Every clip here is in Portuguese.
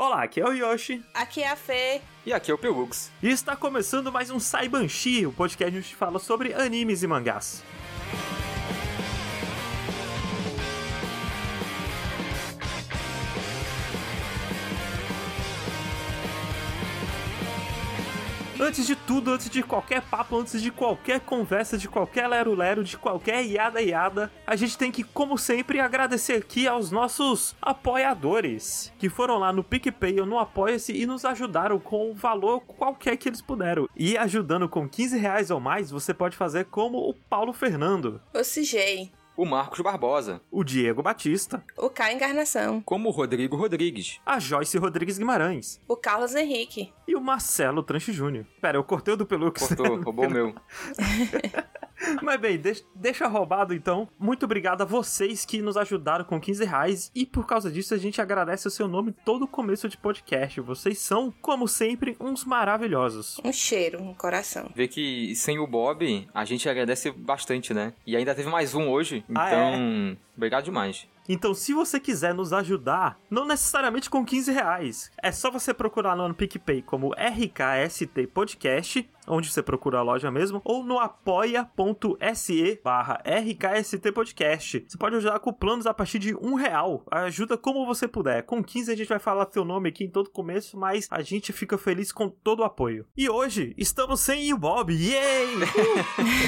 Olá, aqui é o Yoshi. Aqui é a Fê. E aqui é o Pelux. E está começando mais um Saibanshi, o podcast onde a gente fala sobre animes e mangás. Antes de tudo, antes de qualquer papo, antes de qualquer conversa, de qualquer lero-lero, de qualquer iada-iada, a gente tem que, como sempre, agradecer aqui aos nossos apoiadores, que foram lá no PicPay ou no Apoia-se e nos ajudaram com o valor qualquer que eles puderam. E ajudando com 15 reais ou mais, você pode fazer como o Paulo Fernando, O CJ. O Marcos Barbosa. o Diego Batista, O K Encarnação. Como o Rodrigo Rodrigues. a Joyce Rodrigues Guimarães O Carlos Henrique. e o Marcelo Tranche Júnior. Pera, eu cortei o do Pelux. Cortou, roubou o meu. Mas bem, deixa, deixa roubado então. Muito obrigado a vocês que nos ajudaram com 15 reais. E por causa disso, a gente agradece o seu nome todo começo de podcast. Vocês são, como sempre, uns maravilhosos. Um cheiro no coração. Vê que sem o Bob, a gente agradece bastante, né? E ainda teve mais um hoje. Então, Ah, obrigado demais. Então, se você quiser nos ajudar, não necessariamente com 15 reais, é só você procurar lá no PicPay como RKST Podcast, onde você procura a loja mesmo, ou no apoia.se barra RKST Podcast. Você pode ajudar com planos a partir de um real. Ajuda como você puder. Com 15 a gente vai falar seu nome aqui em todo começo, mas a gente fica feliz com todo o apoio. E hoje, estamos sem o Bob. Yay!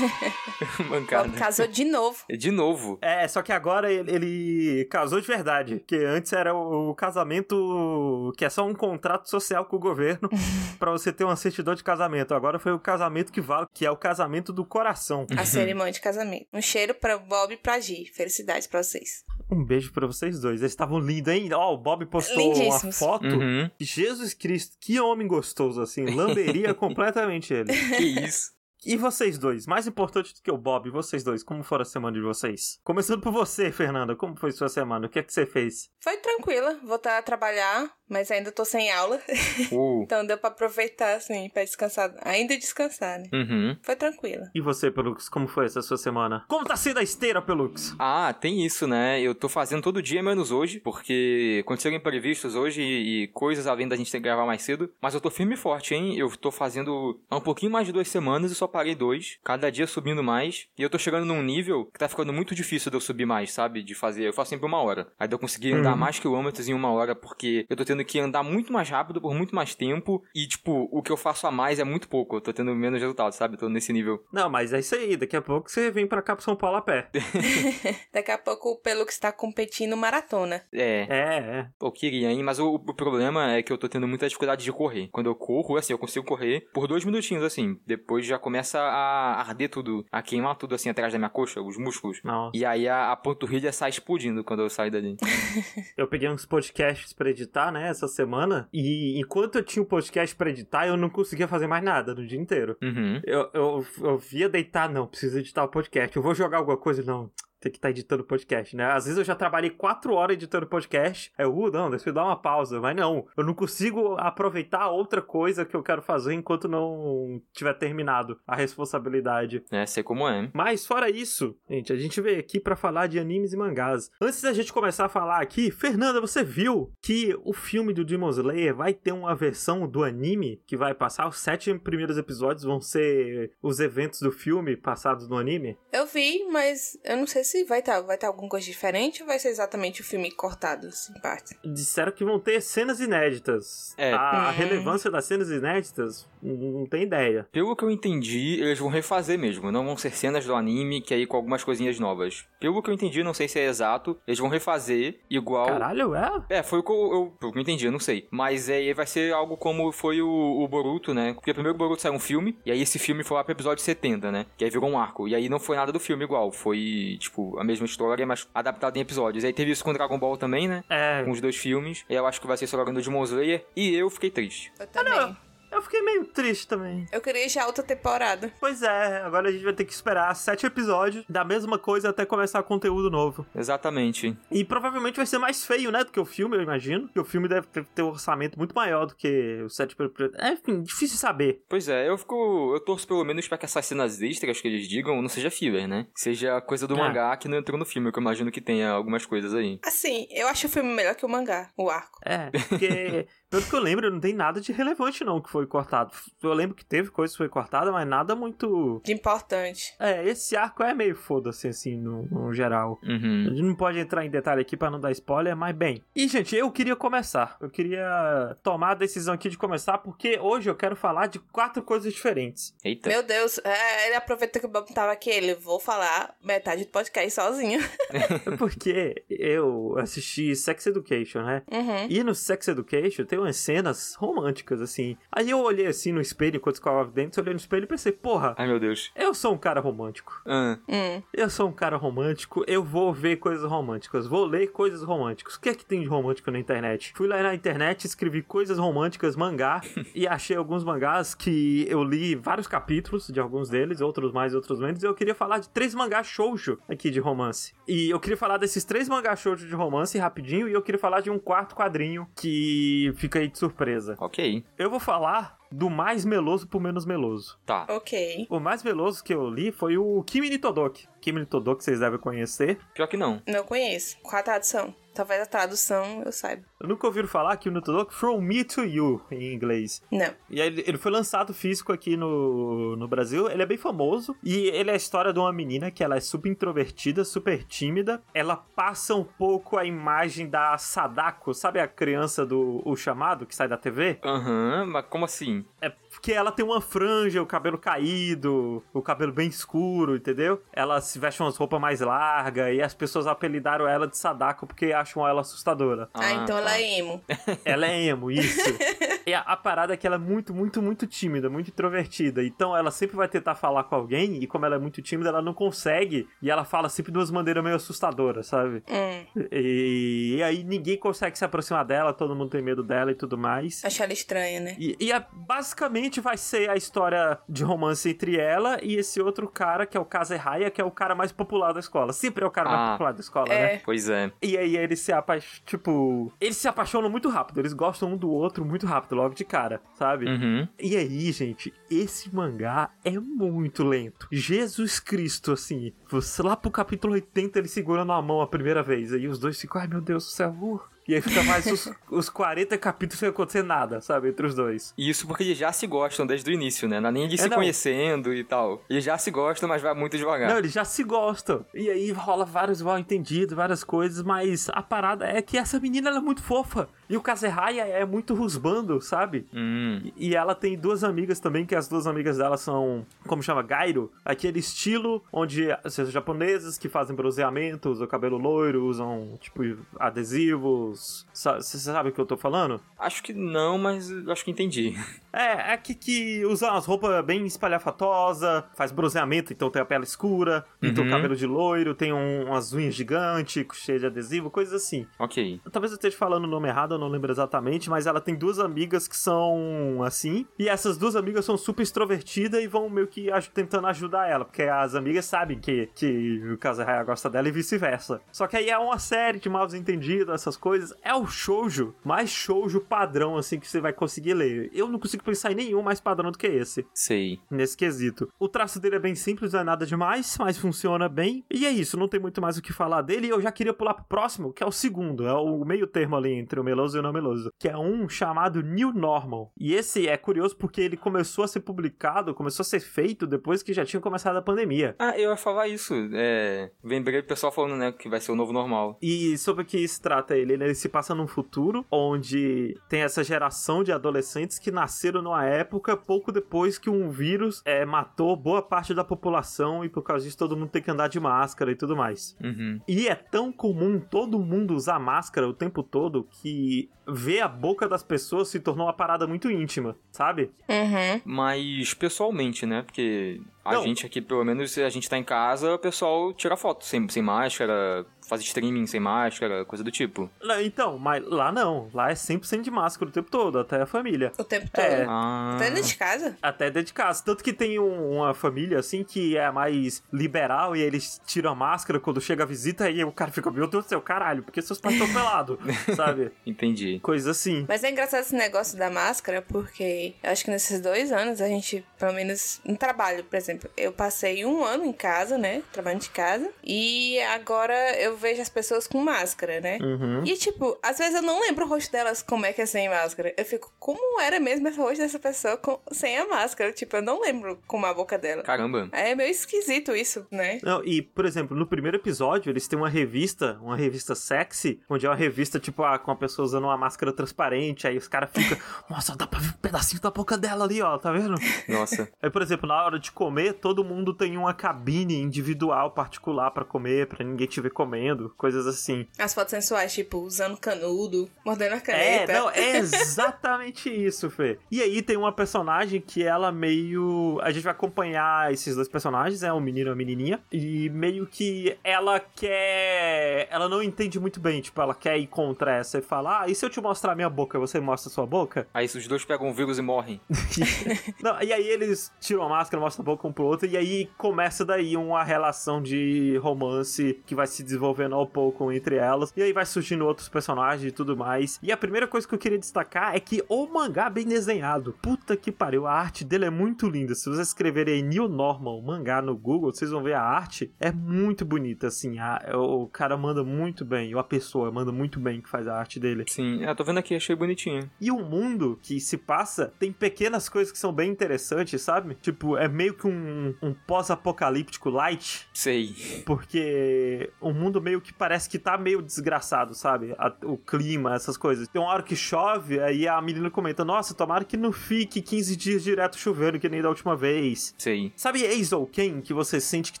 Mancada. Bob casou de novo. De novo. É, só que agora ele, ele casou de verdade. Que antes era o, o casamento que é só um contrato social com o governo pra você ter uma certidão de casamento. Agora foi o casamento que vale, que é o casamento do coração. A cerimônia de casamento. Um cheiro pra Bob e pra Gi. Felicidades pra vocês. Um beijo pra vocês dois. Eles estavam lindos, hein? Ó, o Bob postou uma foto. Uhum. Jesus Cristo, que homem gostoso, assim. Lamberia completamente ele. Que isso. E vocês dois, mais importante do que o Bob, vocês dois, como foi a semana de vocês? Começando por você, Fernanda, como foi sua semana? O que é que você fez? Foi tranquila. Voltar a trabalhar, mas ainda tô sem aula. Uh. Então deu pra aproveitar, assim, pra descansar. Ainda descansar, né? Uhum. Foi tranquila. E você, Pelux, como foi essa sua semana? Como tá sendo a esteira, Pelux? Ah, tem isso, né? Eu tô fazendo todo dia, menos hoje, porque aconteceram imprevistos hoje e, e coisas além da gente ter que gravar mais cedo. Mas eu tô firme e forte, hein? Eu tô fazendo há um pouquinho mais de duas semanas e só parei dois. Cada dia subindo mais. E eu tô chegando num nível que tá ficando muito difícil de eu subir mais, sabe? De fazer. Eu faço sempre uma hora. Aí eu conseguir andar Uhum. mais quilômetros em uma hora, porque eu tô tendo que andar muito mais rápido por muito mais tempo. E, tipo, o que eu faço a mais é muito pouco. Eu tô tendo menos resultado, sabe? Eu tô nesse nível. Não, mas é isso aí. Daqui a pouco você vem pra cá pro São Paulo a pé. Daqui a pouco o Pelux está competindo maratona. É. É, é. Eu queria, hein? Mas o, o problema é que eu tô tendo muita dificuldade de correr. Quando eu corro, assim, eu consigo correr por dois minutinhos, assim. Depois já começa a arder tudo, a queimar tudo, assim, atrás da minha coxa, os músculos. Não. E aí a, a panturrilha sai explodindo quando eu saio dali. Eu peguei uns podcasts pra editar, né, essa semana. E enquanto eu tinha o podcast pra editar, eu não conseguia fazer mais nada no dia inteiro. Uhum. Eu, eu, eu via deitar, não, preciso editar o podcast. Eu vou jogar alguma coisa, não. Tem que estar editando podcast, né? Às vezes eu já trabalhei quatro horas editando podcast. Aí eu, uh, não, deixa eu dar uma pausa. Mas não, eu não consigo aproveitar outra coisa que eu quero fazer enquanto não tiver terminado a responsabilidade. É, sei como é. Mas fora isso, gente, a gente veio aqui pra falar de animes e mangás. Antes da gente começar a falar aqui, Fernanda, você viu que o filme do Demon Slayer vai ter uma versão do anime que vai passar? Os sete primeiros episódios vão ser os eventos do filme passados no anime? Eu vi, mas eu não sei se vai estar vai tá alguma coisa diferente ou vai ser exatamente o filme cortado, assim, em parte. Disseram que vão ter cenas inéditas. É. A Hum. relevância das cenas inéditas, não tem ideia. Pelo que eu entendi, eles vão refazer mesmo. Não vão ser cenas do anime, que aí com algumas coisinhas novas. Pelo que eu entendi, não sei se é exato, eles vão refazer igual. Caralho, é? É, foi o que eu, eu, pelo que eu entendi, eu não sei. Mas é, vai ser algo como foi o, o Boruto, né? Porque primeiro o Boruto saiu um filme, e aí esse filme foi lá pro episódio 70, né? Que aí virou um arco. E aí não foi nada do filme igual. Foi, tipo, a mesma história, mas adaptado em episódios. E aí teve isso com Dragon Ball também, né? É. Com os dois filmes. E eu acho que vai ser só agora no Demon Slayer. E eu fiquei triste. Eu também. Eu fiquei meio triste também. Eu queria já outra temporada. Pois é, agora a gente vai ter que esperar sete episódios da mesma coisa até começar conteúdo novo. Exatamente. E provavelmente vai ser mais feio, né, do que o filme, eu imagino. Porque o filme deve ter, um orçamento muito maior do que o sete... É, enfim, difícil saber. Pois é, eu fico. Eu torço pelo menos pra que essas cenas extras que eles digam não seja filler, né? Que seja coisa do Ah. mangá que não entrou no filme, que eu imagino que tenha algumas coisas aí. Assim, eu acho o filme melhor que o mangá, o arco. É, porque, pelo que eu lembro, não tem nada de relevante não que foi cortado. Eu lembro que teve coisa que foi cortada, mas nada muito... De importante. É, esse arco é meio foda-se, assim, no, no geral. A Uhum. gente não pode entrar em detalhe aqui pra não dar spoiler, mas bem. E, gente, eu queria começar. Eu queria tomar a decisão aqui de começar, porque hoje eu quero falar de quatro coisas diferentes. Eita. Meu Deus, é, ele aproveita que o Bob tava aqui, ele vou falar metade do podcast sozinho. Porque eu assisti Sex Education, né? Uhum. E no Sex Education tem umas cenas românticas, assim. Aí eu olhei assim no espelho enquanto escovava dentro, olhei no espelho e pensei, porra, Ai, meu Deus. eu sou um cara romântico. Ah, Hum. Eu sou um cara romântico, eu vou ver coisas românticas, vou ler coisas românticas. O que é que tem de romântico na internet? Fui lá na internet, escrevi coisas românticas, mangá, e achei alguns mangás que eu li vários capítulos de alguns deles, outros mais, outros menos, e eu queria falar de três mangás shoujo aqui de romance. E eu queria falar desses três mangás shoujo de romance rapidinho, e eu queria falar de um quarto quadrinho que fica aí de surpresa. ok. Eu vou falar do mais meloso pro menos meloso. Tá. Ok. O mais meloso que eu li foi o Kimi ni Todoki. Kimi ni Todoki vocês devem conhecer. Pior que não. Não conheço. Qual a tradução? Talvez a tradução eu saiba. Eu nunca ouviram falar Kimi ni Todoki From Me to You, em inglês. Não. E aí ele, ele foi lançado físico aqui no, no Brasil. Ele é bem famoso. E ele é a história de uma menina que ela é super introvertida, super tímida. Ela passa um pouco a imagem da Sadako, sabe a criança do O Chamado, que sai da TV? Aham, mas como assim? É porque ela tem uma franja, o cabelo caído, o cabelo bem escuro, entendeu? Ela se veste umas roupas mais largas e as pessoas apelidaram ela de Sadako porque acham ela assustadora. Ah, então tá. ela é emo. Ela é emo, isso. e a, a parada é que ela é muito, muito, muito tímida, muito introvertida. Então ela sempre vai tentar falar com alguém e como ela é muito tímida, ela não consegue. E ela fala sempre de umas maneiras meio assustadoras, sabe? Hum. E, e aí ninguém consegue se aproximar dela, todo mundo tem medo dela e tudo mais. Acho ela estranha, né? E, e a- basicamente vai ser a história de romance entre ela e esse outro cara, que é o Kazehaya, que é o cara mais popular da escola. Sempre é o cara mais Ah. popular da escola, É. né? Pois é. E aí eles se apaixonam, tipo... Eles se apaixonam muito rápido, eles gostam um do outro muito rápido, logo de cara, sabe? Uhum. E aí, gente, esse mangá é muito lento. Jesus Cristo, assim, você lá pro capítulo 80 ele segurando a mão a primeira vez. Aí os dois ficam, ai meu Deus do céu. uh. E aí fica mais os, os 40 capítulos sem acontecer nada, sabe? Entre os dois. Isso porque eles já se gostam desde o início, né? Não é nem eles É, se não. conhecendo e tal. Eles já se gostam, mas vai muito devagar. Não, eles já se gostam. E aí rola vários mal entendidos, várias coisas, mas a parada é que essa menina ela é muito fofa. E o Kazehaya é muito rusbando, sabe? Hum. E- ela tem duas amigas também, que as duas amigas dela são, como chama, Gairo. Aquele estilo onde são japonesas que fazem bronzeamento, usam cabelo loiro, usam, tipo, adesivos. Você sabe o que eu tô falando? Acho que não, mas acho que entendi. É, é que, que usa umas roupas bem espalhafatosa, faz bronzeamento, então tem a pele escura, pinta Uhum. o cabelo de loiro, tem um- umas unhas gigantes, cheias de adesivo, coisas assim. Ok. Talvez eu esteja falando o nome errado, eu não lembro exatamente, mas ela tem duas amigas que são assim, e essas duas amigas são super extrovertidas e vão meio que tentando ajudar ela, porque as amigas sabem que, que o Kazahaya gosta dela e vice-versa. Só que aí é uma série de mal entendidos, essas coisas. É o shoujo mais shoujo padrão, assim, que você vai conseguir ler. Eu não consigo pensar em nenhum mais padrão do que esse Sei. nesse quesito. O traço dele é bem simples, não é nada demais, mas funciona bem. E é isso, não tem muito mais o que falar dele. E eu já queria pular pro próximo, que é o segundo, é o meio termo ali entre o meloso e o não meloso, que é um chamado New Normal. E esse é curioso porque ele começou a ser publicado, começou a ser feito depois que já tinha começado a pandemia. Ah, eu ia falar isso. É. Lembrei o pessoal falando, né, que vai ser o novo normal. E sobre o que se trata ele? Ele se passa num futuro onde tem essa geração de adolescentes que nasceram numa época pouco depois que um vírus é, matou boa parte da população e por causa disso todo mundo tem que andar de máscara e tudo mais. Uhum. E é tão comum todo mundo usar máscara o tempo todo que the ver a boca das pessoas se tornou uma parada muito íntima, sabe? Uhum. Mas pessoalmente, né? Porque A Não. gente aqui, pelo menos, se a gente tá em casa, o pessoal tira foto sem, sem máscara, faz streaming sem máscara, coisa do tipo. Não, Então, mas lá não. Lá é 100% de máscara o tempo todo, até a família. O tempo todo. É. Ah. Até dentro de casa? Até dentro de casa. Tanto que tem um- uma família, assim, que é mais liberal e eles tiram a máscara quando chega a visita e o cara fica, meu Deus do céu, caralho, porque seus pais estão pelados, sabe? Entendi. Coisa assim. Mas é engraçado esse negócio da máscara, porque eu acho que nesses dois anos a gente, pelo menos no trabalho, por exemplo, eu passei um ano em casa, né? Trabalhando de casa. E agora eu vejo as pessoas com máscara, né? Uhum. E, tipo, às vezes eu não lembro o rosto delas como é que é sem máscara. Eu fico, como era mesmo esse rosto dessa pessoa com- sem a máscara? Tipo, eu não lembro como é a boca dela. Caramba. É meio esquisito isso, né? Não, e, por exemplo, no primeiro episódio, eles têm uma revista, uma revista sexy, onde é uma revista, tipo, ah, com a pessoa usando uma máscara transparente, aí os caras ficam, nossa, dá pra ver um pedacinho da boca dela ali, ó, tá vendo? Nossa. Aí, por exemplo, na hora de comer, todo mundo tem uma cabine individual, particular pra comer, pra ninguém te ver comendo, coisas assim. As fotos sensuais, tipo, usando canudo, mordendo a É, caneta. não, é exatamente isso, Fê. E aí tem uma personagem que ela meio. A gente vai acompanhar esses dois personagens, é um menino e uma menininha. E meio que ela quer. Ela não entende muito bem, tipo, ela quer ir contra essa e fala: Ah, e se eu te mostrar minha boca, você mostra a sua boca? Aí os dois pegam o vírus e morrem. Não, e aí eles tiram a máscara, mostram a boca um pro outro, e aí começa daí uma relação de romance que vai se desenvolvendo ao pouco entre elas. E aí vai surgindo outros personagens e tudo mais. E a primeira coisa que eu queria destacar é que o mangá bem desenhado. Puta que pariu, a arte dele é muito linda. Se vocês escreverem aí New Normal mangá no Google, vocês vão ver a arte. É muito bonita, assim. A- o cara manda muito bem, ou a pessoa manda muito bem que faz a arte dele. Sim, é, tô vendo aqui, achei bonitinho. E o mundo que se passa tem pequenas coisas que são bem interessantes, sabe? Tipo, é meio que um, um pós-apocalíptico light, Sei. porque o mundo meio que parece que tá meio desgraçado, sabe? A- o clima, essas coisas. Tem uma hora que chove, aí a menina comenta: Nossa, tomara que não fique 15 dias direto chovendo que nem da última vez. Sei. Sabe Ace ou Ken, que você sente que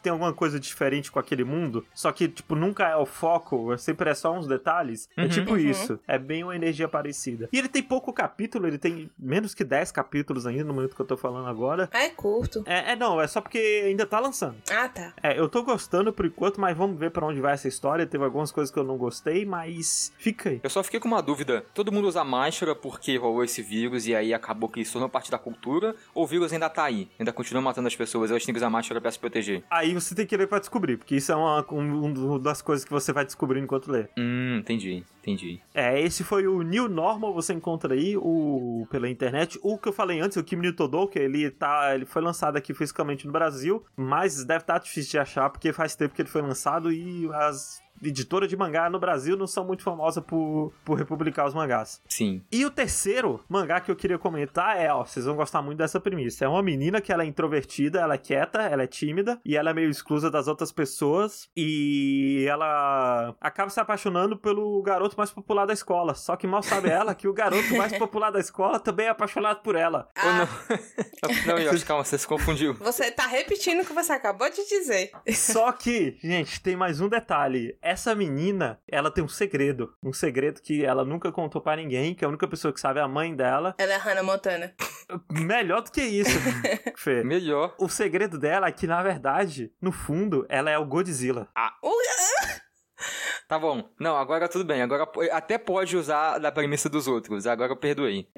tem alguma coisa diferente com aquele mundo? Só que, tipo, nunca é o foco, é sempre é só uns detalhes? É Uhum. tipo Uhum. isso. É bem uma energia parecida. E ele tem pouco capítulo, ele tem menos que 10 capítulos ainda no momento que eu tô falando agora. Ah, é curto. É, é, não, é só porque ainda tá lançando. Ah, tá. É, eu tô gostando por enquanto, mas vamos ver pra onde vai essa história. Teve algumas coisas que eu não gostei, mas fica aí. Eu só fiquei com uma dúvida. Todo mundo usa máscara porque rolou esse vírus e aí acabou que isso tornou parte da cultura? Ou o vírus ainda tá aí? Ainda continua matando as pessoas? Elas têm que usar máscara pra se proteger? Aí você tem que ler pra descobrir, porque isso é uma, um, um das coisas que você vai descobrindo enquanto lê. Hum, entendi. Entendi. É, esse foi o New Normal, você encontra aí o pela internet. O que eu falei antes, o Kimi no Todoka, ele tá, ele foi lançado aqui fisicamente no Brasil, mas deve estar difícil de achar porque faz tempo que ele foi lançado e as editoras de mangá no Brasil não são muito famosas por, por republicar os mangás. Sim. E o terceiro mangá que eu queria comentar é, ó, vocês vão gostar muito dessa premissa. É uma menina que ela é introvertida, ela é quieta, ela é tímida e ela é meio exclusa das outras pessoas e ela acaba se apaixonando pelo garoto mais popular da escola. Só que mal sabe ela que o garoto mais popular da escola também é apaixonado por ela. Ou Ah, não? não, Yoshi, calma, você se confundiu. você tá repetindo o que você acabou de dizer. Só que, gente, tem mais um detalhe. Essa menina, ela tem um segredo. Um segredo que ela nunca contou pra ninguém, que a única pessoa que sabe é a mãe dela. Ela é Hannah Montana. Melhor do que isso, Fê. Melhor. O segredo dela é que, na verdade, no fundo, ela é o Godzilla. Tá bom. Não, agora tudo bem. Agora até pode usar da premissa dos outros. Agora eu perdoei.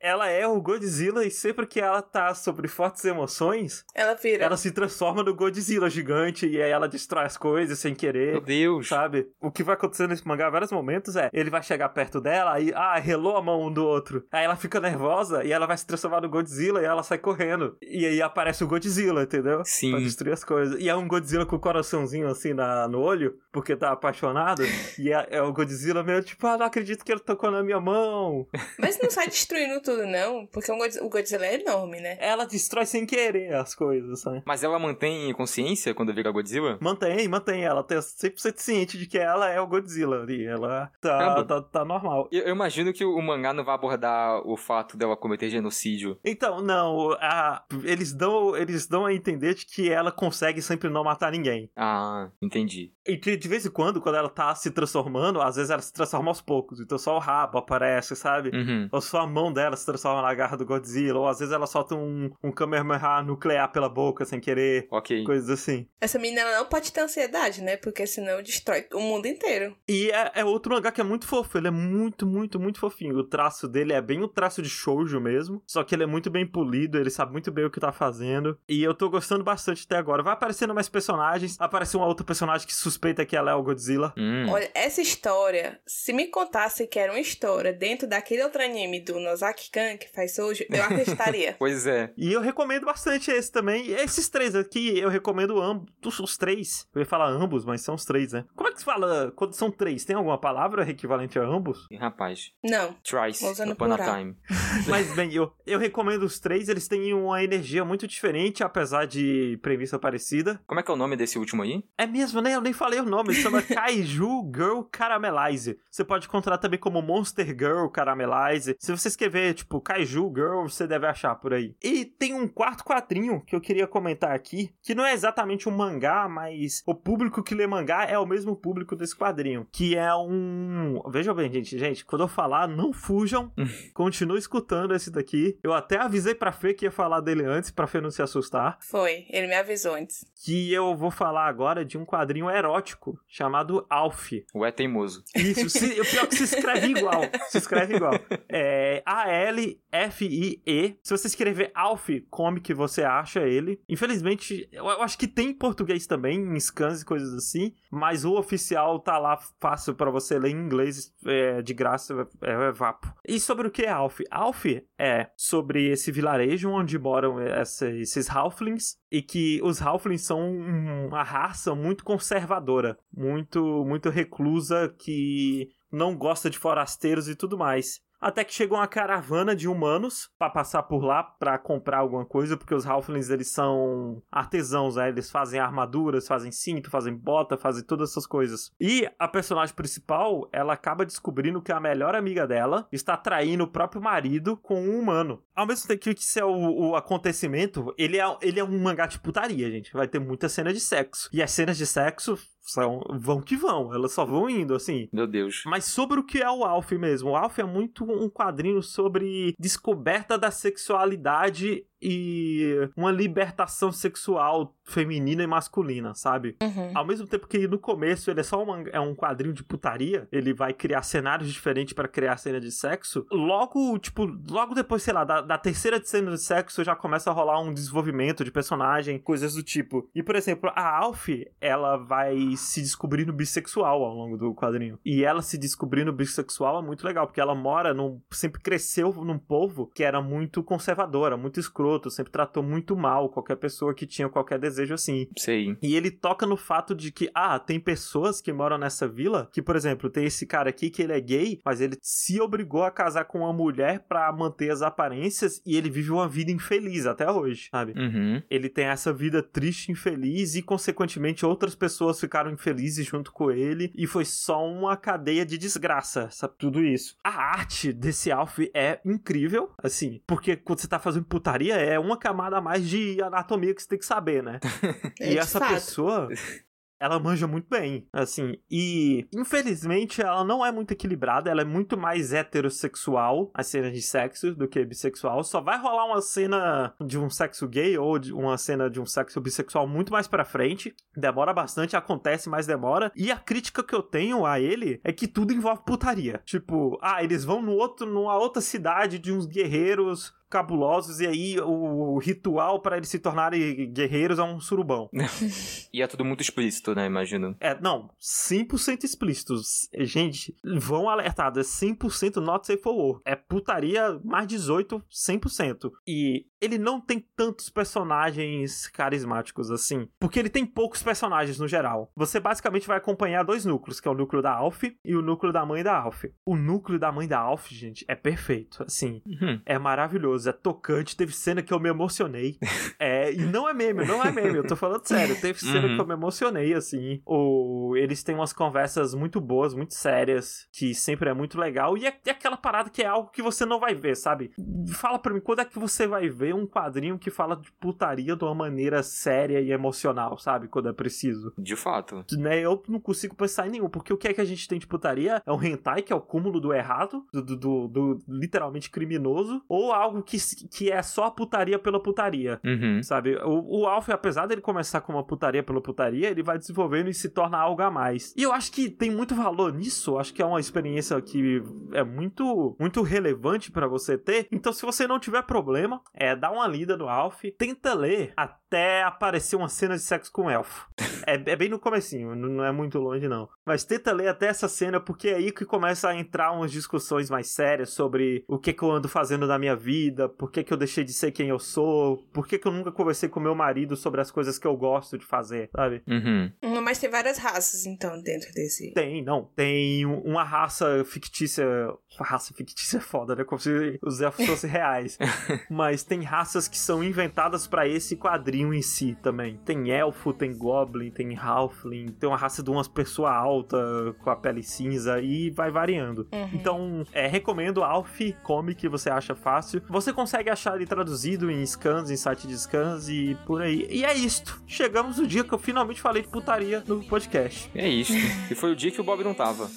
Ela é o Godzilla e sempre que ela tá sobre fortes emoções, Ela vira. ela se transforma no Godzilla gigante e aí ela destrói as coisas sem Meu querer. Deus. Sabe? O que vai acontecer nesse mangá em vários momentos é ele vai chegar perto dela, aí, ah, relou a mão um do outro. Aí ela fica nervosa e ela vai se transformar no Godzilla e ela sai correndo. E aí aparece o Godzilla, entendeu? Sim. Pra destruir as coisas. E é um Godzilla com o coraçãozinho assim na, no olho, porque tá apaixonado. e é, é o Godzilla meio tipo, ah, não acredito que ele tocou na minha mão. Mas não sai destruindo tudo, não. Porque o Godz- o Godzilla é enorme, né? Ela destrói sem querer as coisas, sabe? Mas ela mantém consciência quando vira Godzilla? Mantém, mantém. Ela tá 100% ciente de que ela é o Godzilla ali. Ela tá, tá, tá normal. Eu, eu imagino que o mangá não vai abordar o fato dela cometer genocídio. Então, não, a- eles, dão, eles dão a entender de que ela consegue sempre não matar ninguém. Ah, entendi. E de, de vez em quando, quando ela tá se transformando, às vezes ela se transforma aos poucos. Então só o rabo aparece, sabe? Uhum. Ou só a mão dela se transforma na garra do Godzilla, ou às vezes ela solta um, um Kamehameha nuclear pela boca sem querer. Ok. Coisas assim. Essa menina ela não pode ter ansiedade, né? Porque senão destrói o mundo inteiro. E é, é outro mangá que é muito fofo. Ele é muito, muito, muito fofinho. O traço dele é bem o traço de shoujo mesmo. Só que ele é muito bem polido, ele sabe muito bem o que tá fazendo. E eu tô gostando bastante até agora. Vai aparecendo mais personagens. Aparece uma outra personagem que suspeita que ela é o Godzilla. Hum. Olha, essa história, se me contasse que era uma história dentro daquele outro anime do Nozaki Que faz shoujo, eu acreditaria. Pois é. E eu recomendo bastante esse também. E Esses três aqui, eu recomendo ambos, os três. Eu ia falar ambos, mas são os três, né? Como é que se fala quando são três? Tem alguma palavra equivalente a ambos? E, Rapaz, Não. Trice, Usando upon a time. Mas bem, eu, eu recomendo os três. Eles têm uma energia muito diferente, apesar de premissa parecida. Como é que é o nome desse último aí? É mesmo, né? Eu nem falei o nome. Se chama Kaiju Girl Caramelize. Você pode encontrar também como Monster Girl Caramelize. Se você escrever, tipo, Kaiju Girl, você deve achar por aí. E tem um quarto quadrinho que eu queria comentar aqui, que não é exatamente um mangá, mas o público que lê mangá é o mesmo público desse quadrinho. Que é um. Veja bem, gente, gente, quando eu falar, não fujam. Continue escutando esse daqui. Eu até avisei pra Fê que ia falar dele antes, pra Fê não se assustar Foi, ele me avisou antes. que eu vou falar agora de um quadrinho erótico chamado Alf. O É Teimoso. Isso, se, o pior é que se escreve igual. Se escreve igual. É A-L-F-I-E. Se você escrever Alf, que você acha ele. Infelizmente, eu, eu acho que tem em português também, em scans e coisas assim. Mas o oficial tá lá fácil pra você ler em inglês, é, de graça, é, é vapo. E sobre o que é Alf? Alf é sobre esse vilarejo onde moram essa- esses Halflings e que os Halflings são uma raça muito conservadora, muito muito reclusa que não gosta de forasteiros e tudo mais. Até que chega uma caravana de humanos pra passar por lá pra comprar alguma coisa, porque os Halflings eles são artesãos, né? Eles fazem armaduras, fazem cinto, fazem bota, fazem todas essas coisas. E a personagem principal, ela acaba descobrindo que a melhor amiga dela está traindo o próprio marido com um humano. Ao mesmo tempo que isso é o, o acontecimento, ele é, ele é um mangá de putaria, gente. Vai ter muita cena de sexo. E as cenas de sexo são, vão que vão, elas só vão indo, assim. Meu Deus. Mas sobre o que é o Alf mesmo? O Alf é muito um quadrinho sobre descoberta da sexualidade e uma libertação sexual feminina e masculina, sabe? Uhum. Ao mesmo tempo que no começo ele é só uma- é um quadrinho de putaria, ele vai criar cenários diferentes pra criar cena de sexo. Logo, tipo, logo depois, sei lá, da, da terceira cena de sexo já começa a rolar um desenvolvimento de personagem, coisas do tipo. E, por exemplo, a Alf, ela vai se descobrindo bissexual ao longo do quadrinho. E ela se descobrindo bissexual é muito legal, porque ela mora num. sempre cresceu num povo que era muito conservadora, muito escroto, sempre tratou muito mal qualquer pessoa que tinha qualquer desejo assim. Sei. E ele toca no fato de que, ah, tem pessoas que moram nessa vila que, por exemplo, tem esse cara aqui que ele é gay, mas ele se obrigou a casar com uma mulher pra manter as aparências e ele vive uma vida infeliz até hoje, sabe? Uhum. Ele tem essa vida triste, infeliz e, consequentemente, outras pessoas ficaram infelizes junto com ele e foi só uma cadeia de desgraça, sabe? Tudo isso. A arte desse Alf é incrível, assim, porque quando você tá fazendo putaria é uma camada a mais de anatomia que você tem que saber, né? É, e essa fato. pessoa, ela manja muito bem, assim. E, infelizmente, ela não é muito equilibrada. Ela é muito mais heterossexual, as cenas de sexo, do que bissexual. Só vai rolar uma cena de um sexo gay ou de uma cena de um sexo bissexual muito mais pra frente. Demora bastante, acontece, mas demora. E a crítica que eu tenho a ele é que tudo envolve putaria. Tipo, ah, eles vão no outro, numa outra cidade de uns guerreiros cabulosos e aí o, ritual para eles se tornarem guerreiros é um surubão. E é tudo muito explícito, né? Imagino. É, não, 100% explícitos. Gente, vão alertados, é 100% not safe for work. É putaria mais 18, 100%. E ele não tem tantos personagens carismáticos assim, porque ele tem poucos personagens no geral. Você basicamente vai acompanhar dois núcleos, que é o núcleo da Alf e o núcleo da mãe da Alf. O núcleo da mãe da Alf, gente, é perfeito, assim. Uhum. É maravilhoso, é tocante. Teve cena que eu me emocionei. é, É, e não é meme, não é meme, eu tô falando sério. Teve cena Uhum. que eu me emocionei, assim. Ou eles têm umas conversas muito boas, muito sérias, que sempre é muito legal. E é, é aquela parada que é algo que você não vai ver, sabe? Fala pra mim, quando é que você vai ver um quadrinho que fala de putaria de uma maneira séria e emocional, sabe? Quando é preciso. De fato. Né, eu não consigo pensar em nenhum, porque o que é que a gente tem de putaria é um hentai, que é o cúmulo do errado, do, do, do- do literalmente criminoso, ou algo que, que é só putaria pela putaria. Uhum. Sabe, o, o Alf, apesar dele começar com uma putaria pela putaria, ele vai desenvolvendo e se torna algo a mais. E eu acho que tem muito valor nisso, acho que é uma experiência que é muito, muito relevante pra você ter. Então, se você não tiver problema, é dá uma lida no Alf, tenta ler até aparecer uma cena de sexo com um elfo. É, é bem no comecinho, não não é muito longe não. Mas tenta ler até essa cena, porque é aí que começa a entrar umas discussões mais sérias sobre o que, que eu ando fazendo na minha vida, por que, que eu deixei de ser quem eu sou, por que, que eu nunca conversei com meu marido sobre as coisas que eu gosto de fazer, sabe? Uhum. Hum, Mas tem várias raças, então, dentro desse. Tem, não. Tem um- uma raça fictícia. Raça fictícia é foda, né? Como se os elfos fossem reais. Mas tem raças que são inventadas pra esse quadrinho em si também. Tem elfo, tem goblin, tem halfling, tem uma raça de umas pessoas altas com a pele cinza e vai variando. Uhum. Então, é, recomendo Alf Comic, você acha fácil. Você consegue achar ele traduzido em scans, em site de scans e por aí. E é isto. Chegamos no dia que eu finalmente falei de putaria no podcast. É isso. e foi o dia que o Bob não tava.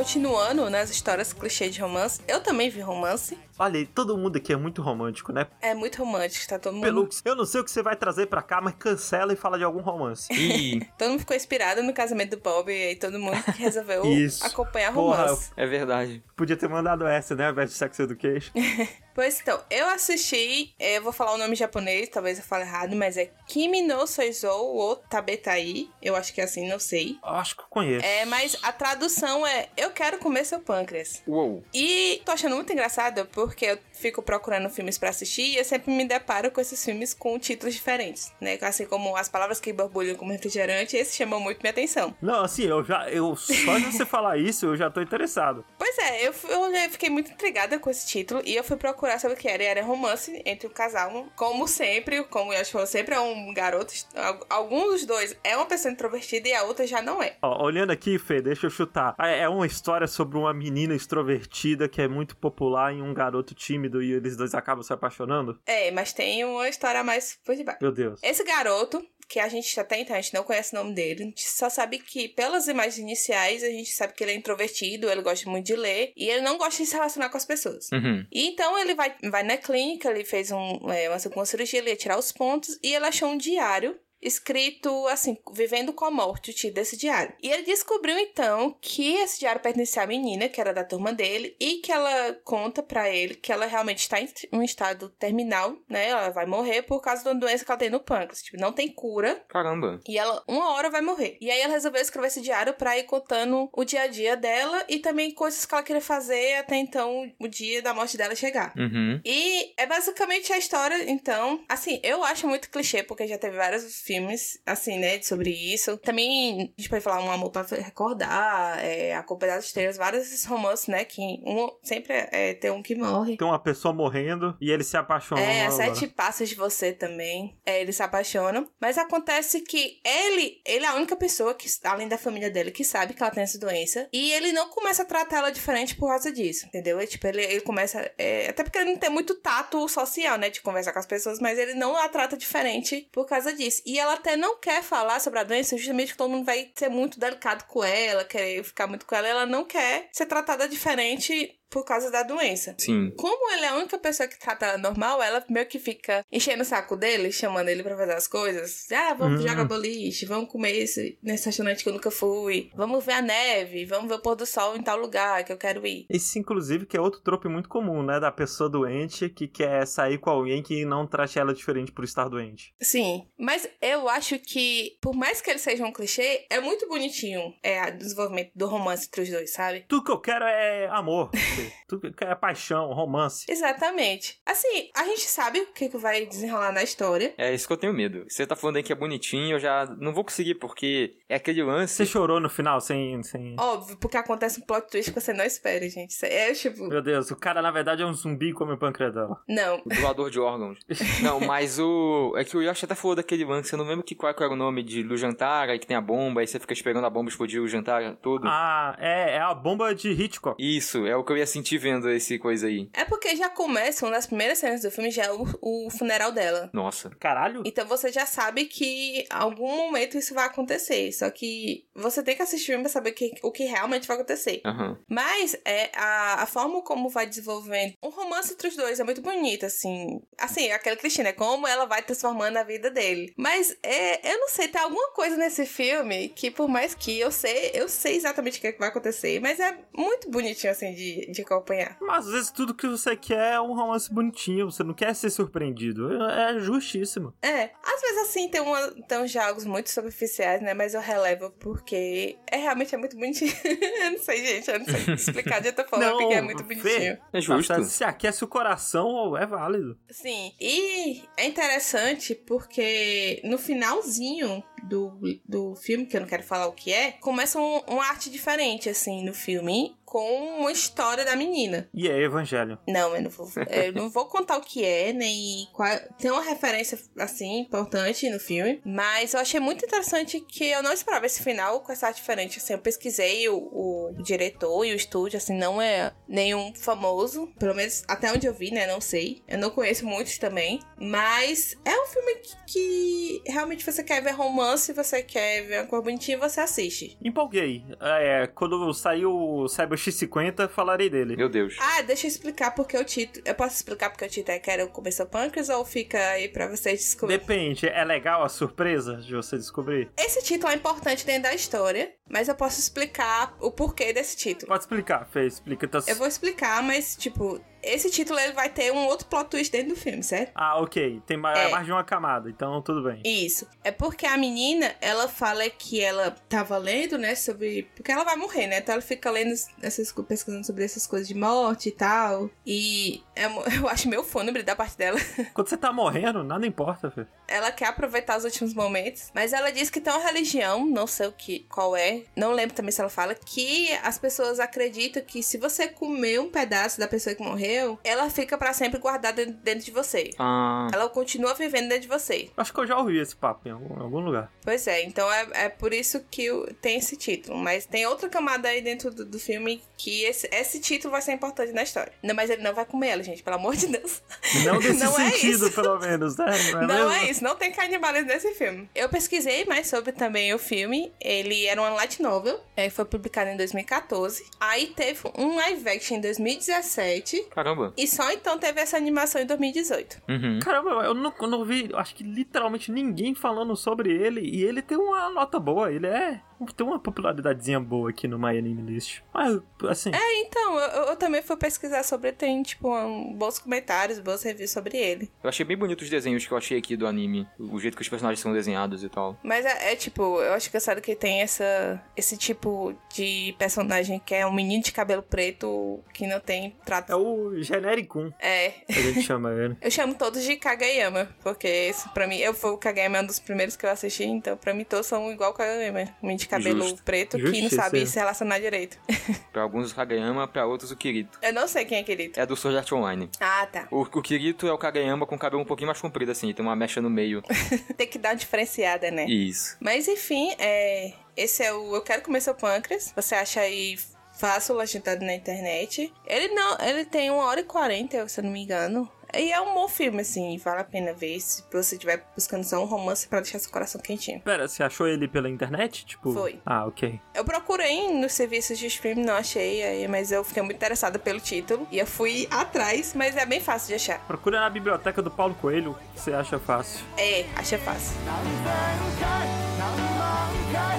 Continuando nas histórias clichê de romance, eu também vi romance. Olha, aí, todo mundo aqui é muito romântico, né? É muito romântico, tá todo mundo. Pelux, eu não sei o que você vai trazer pra cá, mas cancela e fala de algum romance. Ih, Todo mundo ficou inspirado no casamento do Bob e aí todo mundo resolveu Isso. acompanhar Porra, romance. é verdade. Podia ter mandado essa, né? Ao invés de Sex Education. Pois então, eu assisti, eh, eu vou falar o nome japonês, talvez eu fale errado, mas é Kimi no Soizou o Tabetai. Eu acho que é assim, não sei. Acho que eu conheço. É, mas a tradução é Eu quero comer seu pâncreas. Uou. E tô achando muito engraçado porque eu fico procurando filmes pra assistir e eu sempre me deparo com esses filmes com títulos diferentes, né? Assim como As Palavras que Borbulham como Refrigerante, esse chamou muito minha atenção. Não, assim, eu já. Eu, só de você falar isso, eu já tô interessado. Pois é, eu, eu fiquei muito intrigada com esse título e eu fui procurar saber o que era. E era romance entre o casal. Como sempre, como eu acho que sempre é um garoto. al- Algum dos dois é uma pessoa introvertida e a outra já não é. Ó, olhando aqui, Fê, deixa eu chutar. É é uma história sobre uma menina extrovertida que é muito popular e um garoto tímido e eles dois acabam se apaixonando? É, mas tem uma história mais por debaixo. Meu Deus. Esse garoto, que a gente até então a gente não conhece o nome dele, a gente só sabe que pelas imagens iniciais a gente sabe que ele é introvertido, ele gosta muito de ler e ele não gosta de se relacionar com as pessoas. Uhum. E então ele vai, vai na clínica, ele fez um, é, uma cirurgia, ele ia tirar os pontos e ele achou um diário escrito assim, vivendo com a morte, o título desse diário. E ele descobriu então que esse diário pertencia à menina, que era da turma dele, e que ela conta pra ele que ela realmente está em um estado terminal, né? Ela vai morrer por causa de uma doença que ela tem no pâncreas. Tipo, não tem cura. Caramba. E ela, uma hora, vai morrer. E aí ela resolveu escrever esse diário pra ir contando o dia a dia dela e também coisas que ela queria fazer até então o dia da morte dela chegar. Uhum. E é basicamente a história, então. Assim, eu acho muito clichê, porque já teve vários filmes, assim, né, sobre isso. Também, a gente pode falar Um Amor pra Recordar, é, A Culpa das Estrelas, vários desses romances, né, que um, sempre é, tem um que morre. Tem uma pessoa morrendo e ele se apaixona. É, a Sete Passos de Você também. É, eles se apaixonam. Mas acontece que ele, ele é a única pessoa que, além da família dele, que sabe que ela tem essa doença. E ele não começa a tratar ela diferente por causa disso, entendeu? É, tipo, ele, ele começa. é, até porque ele não tem muito tato social, né? De conversar com as pessoas, mas ele não a trata diferente por causa disso. E ela até não quer falar sobre a doença, justamente porque todo mundo vai ser muito delicado com ela, querer ficar muito com ela. Ela não quer ser tratada diferente por causa da doença. Sim. Como ele é a única pessoa que trata ela normal, ela meio que fica enchendo o saco dele, chamando ele pra fazer as coisas. Ah, vamos Hum. jogar boliche, vamos comer esse, nesse restaurante que eu nunca fui, vamos ver a neve, vamos ver o pôr do sol em tal lugar que eu quero ir. Esse, inclusive, que é outro trope muito comum, né? Da pessoa doente que quer sair com alguém que não trate ela diferente por estar doente. Sim, mas eu acho que, por mais que ele seja um clichê, é muito bonitinho é, o desenvolvimento do romance entre os dois, sabe? Tudo que eu quero é amor. Tudo quero é paixão, romance. Exatamente. Assim, a gente sabe o que, que vai desenrolar na história. É isso que eu tenho medo. Você tá falando aí que é bonitinho, eu já não vou conseguir, porque é aquele lance. Você chorou no final sem. sem... Óbvio, porque acontece um plot twist que você não espera, gente. É tipo. Meu Deus, o cara na verdade é um zumbi come o pâncreas dela. Não. O doador de órgãos. Não, mas o. É que o Yoshi até falou daquele lance, eu não lembro que, qual que era o nome de, do jantar, aí que tem a bomba, aí você fica esperando a bomba explodir o jantar todo. Ah, é, é a bomba de Hitchcock. Isso, é o que eu ia sentir vendo esse coisa aí. É porque já começa, uma das primeiras cenas do filme já é o, o funeral dela. Nossa. Caralho? Então você já sabe que em algum momento isso vai acontecer. Só que você tem que assistir o filme pra saber que, o que realmente vai acontecer. Aham. Mas é a, a forma como vai desenvolvendo o romance entre os dois é muito bonito, assim. Assim, aquela Cristina, é como ela vai transformando a vida dele. Mas é, eu não sei, tem alguma coisa nesse filme que, por mais que eu sei, eu sei exatamente o que, é que vai acontecer, mas é muito bonitinho, assim, de, de acompanhar. Mas às vezes tudo que você quer é um romance bonitinho, você não quer ser surpreendido. É justíssimo. É, às vezes assim tem, uma, tem uns diálogos muito superficiais, né? Mas eu relevo porque é realmente é muito bonitinho. eu não sei, gente, eu não sei explicar de outra forma, Não, porque é muito Fê. bonitinho. É justo. Se aquece o coração, é válido. Sim, e é interessante porque no finalzinho do, do filme, que eu não quero falar o que é, começa um, uma arte diferente, assim, no filme, com uma história da menina. E é evangelho. Não, eu não vou, eu não vou contar o que é, nem qual. Tem uma referência, assim, importante no filme. Mas eu achei muito interessante que eu não esperava esse final com essa arte diferente. Assim, eu pesquisei o, o diretor e o estúdio, assim, não é nenhum famoso. Pelo menos até onde eu vi, né? Não sei. Eu não conheço muitos também. Mas é um filme que, que realmente você quer ver romance, você quer ver uma cor bonitinha, você assiste. Empolguei. É, quando saiu o Cyber X50, falarei dele. Meu Deus. Ah, deixa eu explicar porque o título. Eu posso explicar porque o título é Quero Comer Seu Pâncreas ou fica aí pra vocês descobrirem? Depende, é legal a surpresa de você descobrir? Esse título é importante dentro da história, mas eu posso explicar o porquê desse título. Pode explicar, Fê, explica. Eu vou explicar, mas, tipo, esse título ele vai ter um outro plot twist dentro do filme, certo? Ah, ok. Tem ma- É. mais de uma camada, então tudo bem. Isso. É porque a menina, ela fala que ela tava lendo, né, sobre. Porque ela vai morrer, né? Então ela fica lendo essas pesquisando sobre essas coisas de morte e tal. E é eu acho meio fúnebre da parte dela. Quando você tá morrendo, nada importa, Fê. ela quer aproveitar os últimos momentos, mas ela diz que tem uma religião, não sei o que, qual é, não lembro também se ela fala, que as pessoas acreditam que se você comer um pedaço da pessoa que morreu, ela fica pra sempre guardada dentro de você. Ah. Ela continua vivendo dentro de você. Acho que eu já ouvi esse papo em algum, em algum lugar. Pois é, então é, é por isso que tem esse título. Mas tem outra camada aí dentro do, do filme que esse, esse título vai ser importante na história. Não, mas ele não vai comer ela, gente, pelo amor de Deus. Não desse Não é sentido, isso. pelo menos, né? Não é, Não é isso, não tem canibalismo nesse filme. Eu pesquisei mais sobre também o filme. Ele era uma light novel, é, foi publicado em 2014. Aí teve um live action em 2017. Caramba. E só então teve essa animação em 2018. Uhum. Caramba, eu não, eu não vi, acho que literalmente ninguém falando sobre ele. E ele tem uma nota boa, ele é. Tem uma popularidadezinha boa aqui no My Anime List. Mas, assim. É, então, eu, eu também fui pesquisar sobre, tem, tipo, um, bons comentários, bons reviews sobre ele. Eu achei bem bonito os desenhos que eu achei aqui do anime. O jeito que os personagens são desenhados e tal. Mas é, é, tipo, eu acho engraçado que tem essa, esse tipo de personagem que é um menino de cabelo preto que não tem trato. É o Genericum, É, que a gente chama ele. Eu chamo todos de Kageyama, porque esse, pra mim, eu foi o Kageyama é um dos primeiros que eu assisti, então pra mim todos são igual o Kageyama. Um menino de cabelo Justo. preto que não sabe se relacionar direito. Pra alguns o Kageyama, pra outros o Kirito. Eu não sei quem é aquele. É do Sword Art Online. Ah, tá. O, o Kirito é o Kageyama com o cabelo um pouquinho mais comprido, assim, tem uma mecha no meio. Tem que dar uma diferenciada, né? Isso. Mas enfim, é... esse é o Eu Quero Comer Seu Pâncreas. Você acha aí fácil, legendado na internet. Ele não, ele tem uma hora e quarenta, se eu não me engano. E é um bom filme, assim, vale a pena ver se você estiver buscando só um romance para deixar seu coração quentinho. Pera, você achou ele pela internet? Tipo. Foi. Ah, ok. Eu procurei nos serviços de streaming, não achei, aí, mas eu fiquei muito interessada pelo título. E eu fui atrás, mas é bem fácil de achar. Procura na biblioteca do Paulo Coelho, você acha fácil. É, acha fácil. Não, não,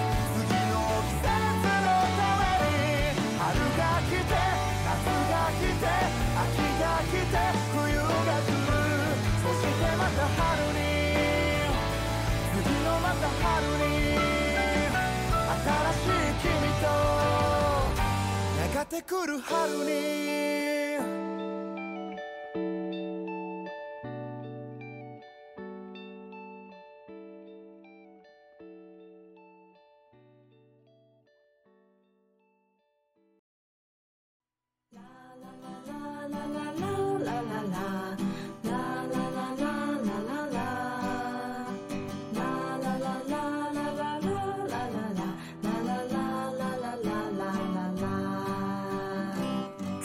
não, やがて来る春に。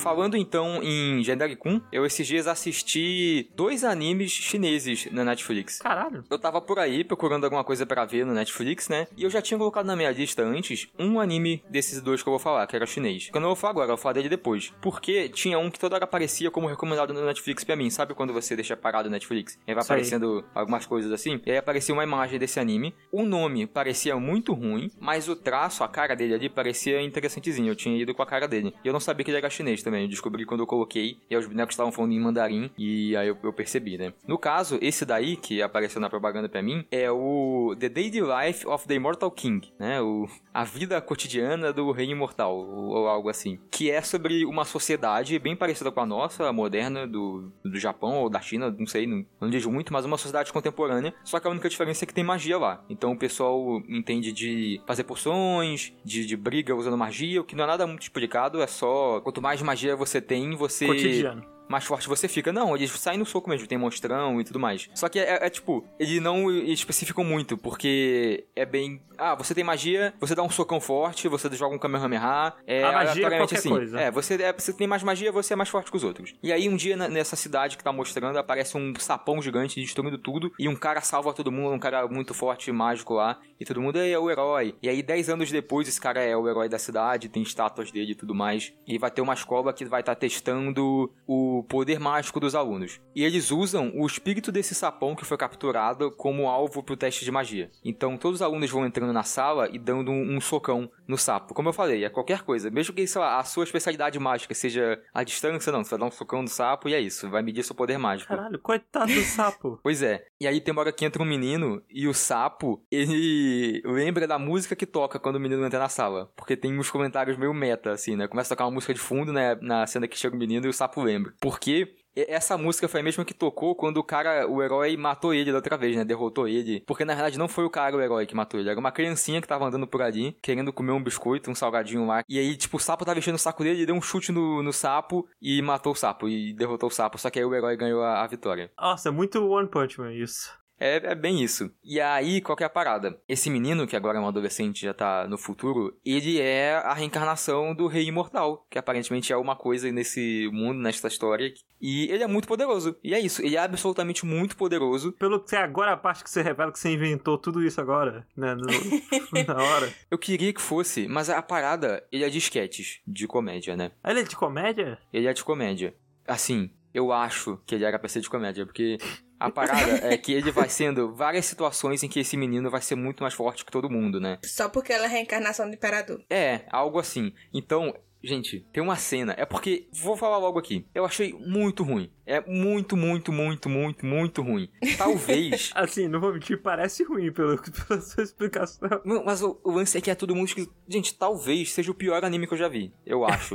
Falando então em Genderikun, eu esses dias assisti dois animes chineses na Netflix. Caralho. Eu tava por aí procurando alguma coisa pra ver no Netflix, né? E eu já tinha colocado na minha lista antes um anime desses dois que eu vou falar, que era chinês. Que eu não vou falar agora, eu vou falar dele depois. Porque tinha um que toda hora aparecia como recomendado no Netflix pra mim. Sabe quando você deixa parado no Netflix? E vai Sei. aparecendo algumas coisas assim. E aí aparecia uma imagem desse anime. O nome parecia muito ruim, mas o traço, a cara dele ali, parecia interessantezinho. Eu tinha ido com a cara dele. E eu não sabia que ele era chinês também. Eu descobri quando eu coloquei. E os bonecos estavam falando em mandarim. E aí eu, eu percebi, né? No caso, esse daí, que apareceu na propaganda pra mim, é o The Daily Life of the Immortal King, né? O, a vida cotidiana do rei imortal, ou, ou algo assim. Que é sobre uma sociedade bem parecida com a nossa, a moderna, do, do Japão ou da China, não sei, não, não digo muito, mas uma sociedade contemporânea. Só que a única diferença é que tem magia lá. Então o pessoal entende de fazer poções, de, de briga usando magia, o que não é nada muito explicado, é só quanto mais magia você tem, você Cotidiano. Mais forte você fica. Não, eles saem no soco mesmo, tem monstrão e tudo mais. Só que é, é tipo, eles não especificam muito, porque é bem. Ah, você tem magia, você dá um socão forte, você joga um Kamehameha. É A magia é qualquer assim. coisa. É, você, é, você tem mais magia, você é mais forte que os outros. E aí, um dia nessa cidade que tá mostrando, aparece um sapão gigante destruindo tudo, e um cara salva todo mundo, um cara muito forte, mágico lá, e todo mundo é o herói. E aí, dez anos depois, esse cara é o herói da cidade, tem estátuas dele e tudo mais. E vai ter uma escola que vai estar testando o poder mágico dos alunos. E eles usam o espírito desse sapão que foi capturado como alvo pro teste de magia. Então, todos os alunos vão entrando na sala e dando um, um socão no sapo. Como eu falei, é qualquer coisa. Mesmo que, sei lá, a sua especialidade mágica seja a distância, não. Você vai dar um socão no sapo e é isso. Vai medir seu poder mágico. Caralho, coitado do sapo. Pois é. E aí tem uma hora que entra um menino e o sapo, ele lembra da música que toca quando o menino entra na sala. Porque tem uns comentários meio meta, assim, né? Começa a tocar uma música de fundo, né? Na cena que chega o menino e o sapo lembra. Porque essa música foi a mesma que tocou quando o cara, o herói, matou ele da outra vez, né? Derrotou ele. Porque na verdade não foi o cara o herói que matou ele. Era uma criancinha que tava andando por ali, querendo comer um biscoito, um salgadinho lá. E aí, tipo, o sapo tava enchendo o saco dele, ele deu um chute no, no sapo e matou o sapo. E derrotou o sapo. Só que aí o herói ganhou a- a vitória. Nossa, é muito One Punch Man isso. É, é bem isso. E aí, qual que é a parada? Esse menino, que agora é um adolescente já tá no futuro, ele é a reencarnação do rei imortal, que aparentemente é uma coisa nesse mundo, nesta história. E ele é muito poderoso. E é isso, ele é absolutamente muito poderoso. Pelo que agora a parte que você revela que você inventou tudo isso agora, né? no- na hora. Eu queria que fosse, mas a parada, ele é de sketches, de comédia, né? Ele é de comédia? Ele é de comédia. Assim, eu acho que ele era pra ser de comédia, porque a parada é que ele vai sendo várias situações em que esse menino vai ser muito mais forte que todo mundo, né? Só porque ela é a reencarnação do imperador. É, algo assim. Então, gente, tem uma cena. É porque. Vou falar logo aqui. Eu achei muito ruim. É muito, muito, muito, muito, muito ruim. Talvez. Assim, não vou mentir, parece ruim pelo, pela sua explicação. Não, mas o, o lance é que é todo mundo que. Gente, talvez seja o pior anime que eu já vi. Eu acho.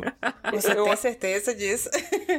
Você eu, tem certeza disso?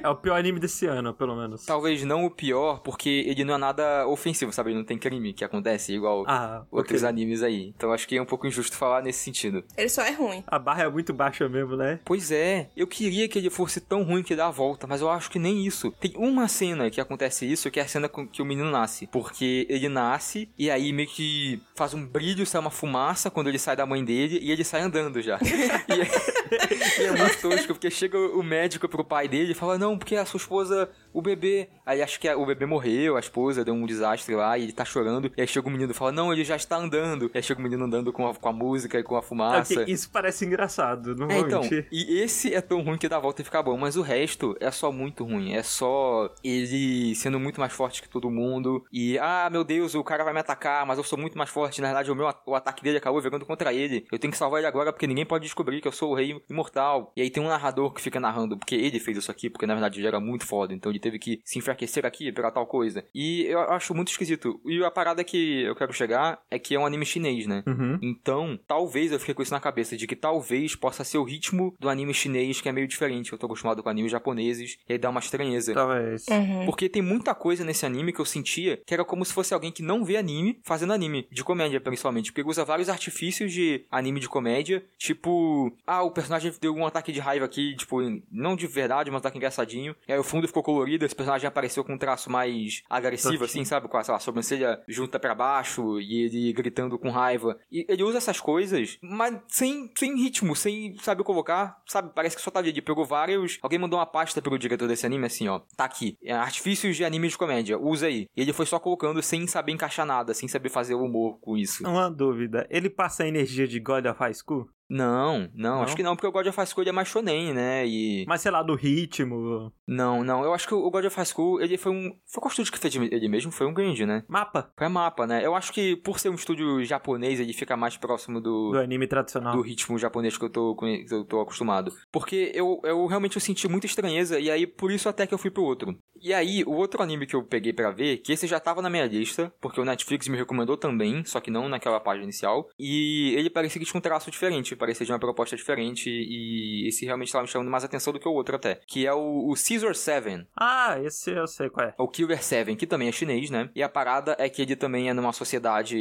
É o pior anime desse ano, pelo menos. talvez não o pior, porque ele não é nada ofensivo, sabe? Ele não tem crime que acontece igual Ah, outros ok. animes aí. Então acho que é um pouco injusto falar nesse sentido. Ele só é ruim. A barra é muito baixa mesmo, né? Pois é, eu queria que ele fosse tão ruim que dá a volta, mas eu acho que nem isso. Tem uma cena que acontece isso, que é a cena com que o menino nasce. Porque ele nasce e aí meio que faz um brilho, sai uma fumaça quando ele sai da mãe dele e ele sai andando já. e, é, e é muito tosco, porque chega o médico pro pai dele e fala: Não, porque a sua esposa o bebê. Aí acho que o bebê morreu, a esposa deu um desastre lá, e ele tá chorando. E aí chega o menino e fala, não, ele já está andando. E aí chega o menino andando com a, com a música e com a fumaça. Ok, isso parece engraçado, não É, então, e esse é tão ruim que dá a volta e fica bom, mas o resto é só muito ruim. É só ele sendo muito mais forte que todo mundo. E, ah, meu Deus, o cara vai me atacar, mas eu sou muito mais forte. Na verdade, o meu o ataque dele acabou virando contra ele. Eu tenho que salvar ele agora porque ninguém pode descobrir que eu sou o rei imortal. E aí tem um narrador que fica narrando porque ele fez isso aqui, porque na verdade ele era muito foda. Então ele teve que se enfraquecer aqui pra tal coisa. E eu acho muito esquisito. E a parada que eu quero chegar é que é um anime chinês, né? Uhum. Então, talvez eu fiquei com isso na cabeça, de que talvez possa ser o ritmo do anime chinês que é meio diferente. Eu tô acostumado com animes japoneses, e aí dá uma estranheza. Talvez. Uhum. Porque tem muita coisa nesse anime que eu sentia que era como se fosse alguém que não vê anime fazendo anime, de comédia principalmente. Porque ele usa vários artifícios de anime de comédia, tipo, ah, o personagem deu um ataque de raiva aqui, tipo, não de verdade, mas um ataque engraçadinho. E aí o fundo ficou colorido, esse personagem apareceu com um traço mais agressivo, assim, sabe? Com a, sei lá, sobrancelha junta pra baixo e ele gritando com raiva. E ele usa essas coisas, mas sem, sem ritmo, sem saber colocar, sabe? Parece que só tá ali. Ele pegou vários. Alguém mandou uma pasta pro diretor desse anime assim, ó. Tá aqui. É, artifícios de anime de comédia. Usa aí. E ele foi só colocando sem saber encaixar nada, sem saber fazer o humor com isso. Uma dúvida, ele passa a energia de God of High School? Não, não, Não? acho que não, porque o God of High School ele é mais shonen, né? E. Mas sei lá, do ritmo, Não, não. Eu acho que o God of High School, ele foi um. Foi qual estúdio que fez ele mesmo? Foi um grande, né? mapa Foi mapa, né? Eu acho que por ser um estúdio japonês, ele fica mais próximo do anime tradicional. do ritmo japonês que eu tô, que eu tô acostumado. Porque eu, eu realmente eu senti muita estranheza, e aí por isso até que eu fui pro outro. E aí, o outro anime que eu peguei pra ver, que esse já tava na minha lista, porque o Netflix me recomendou também, só que não naquela página inicial, e ele parecia que tinha um traço diferente, parecia de uma proposta diferente, e esse realmente tava me chamando mais atenção do que o outro até, que é o, o Caesar 7. Ah, esse eu sei qual é. O Killer 7, que também é chinês, né? E a parada é que ele também é numa sociedade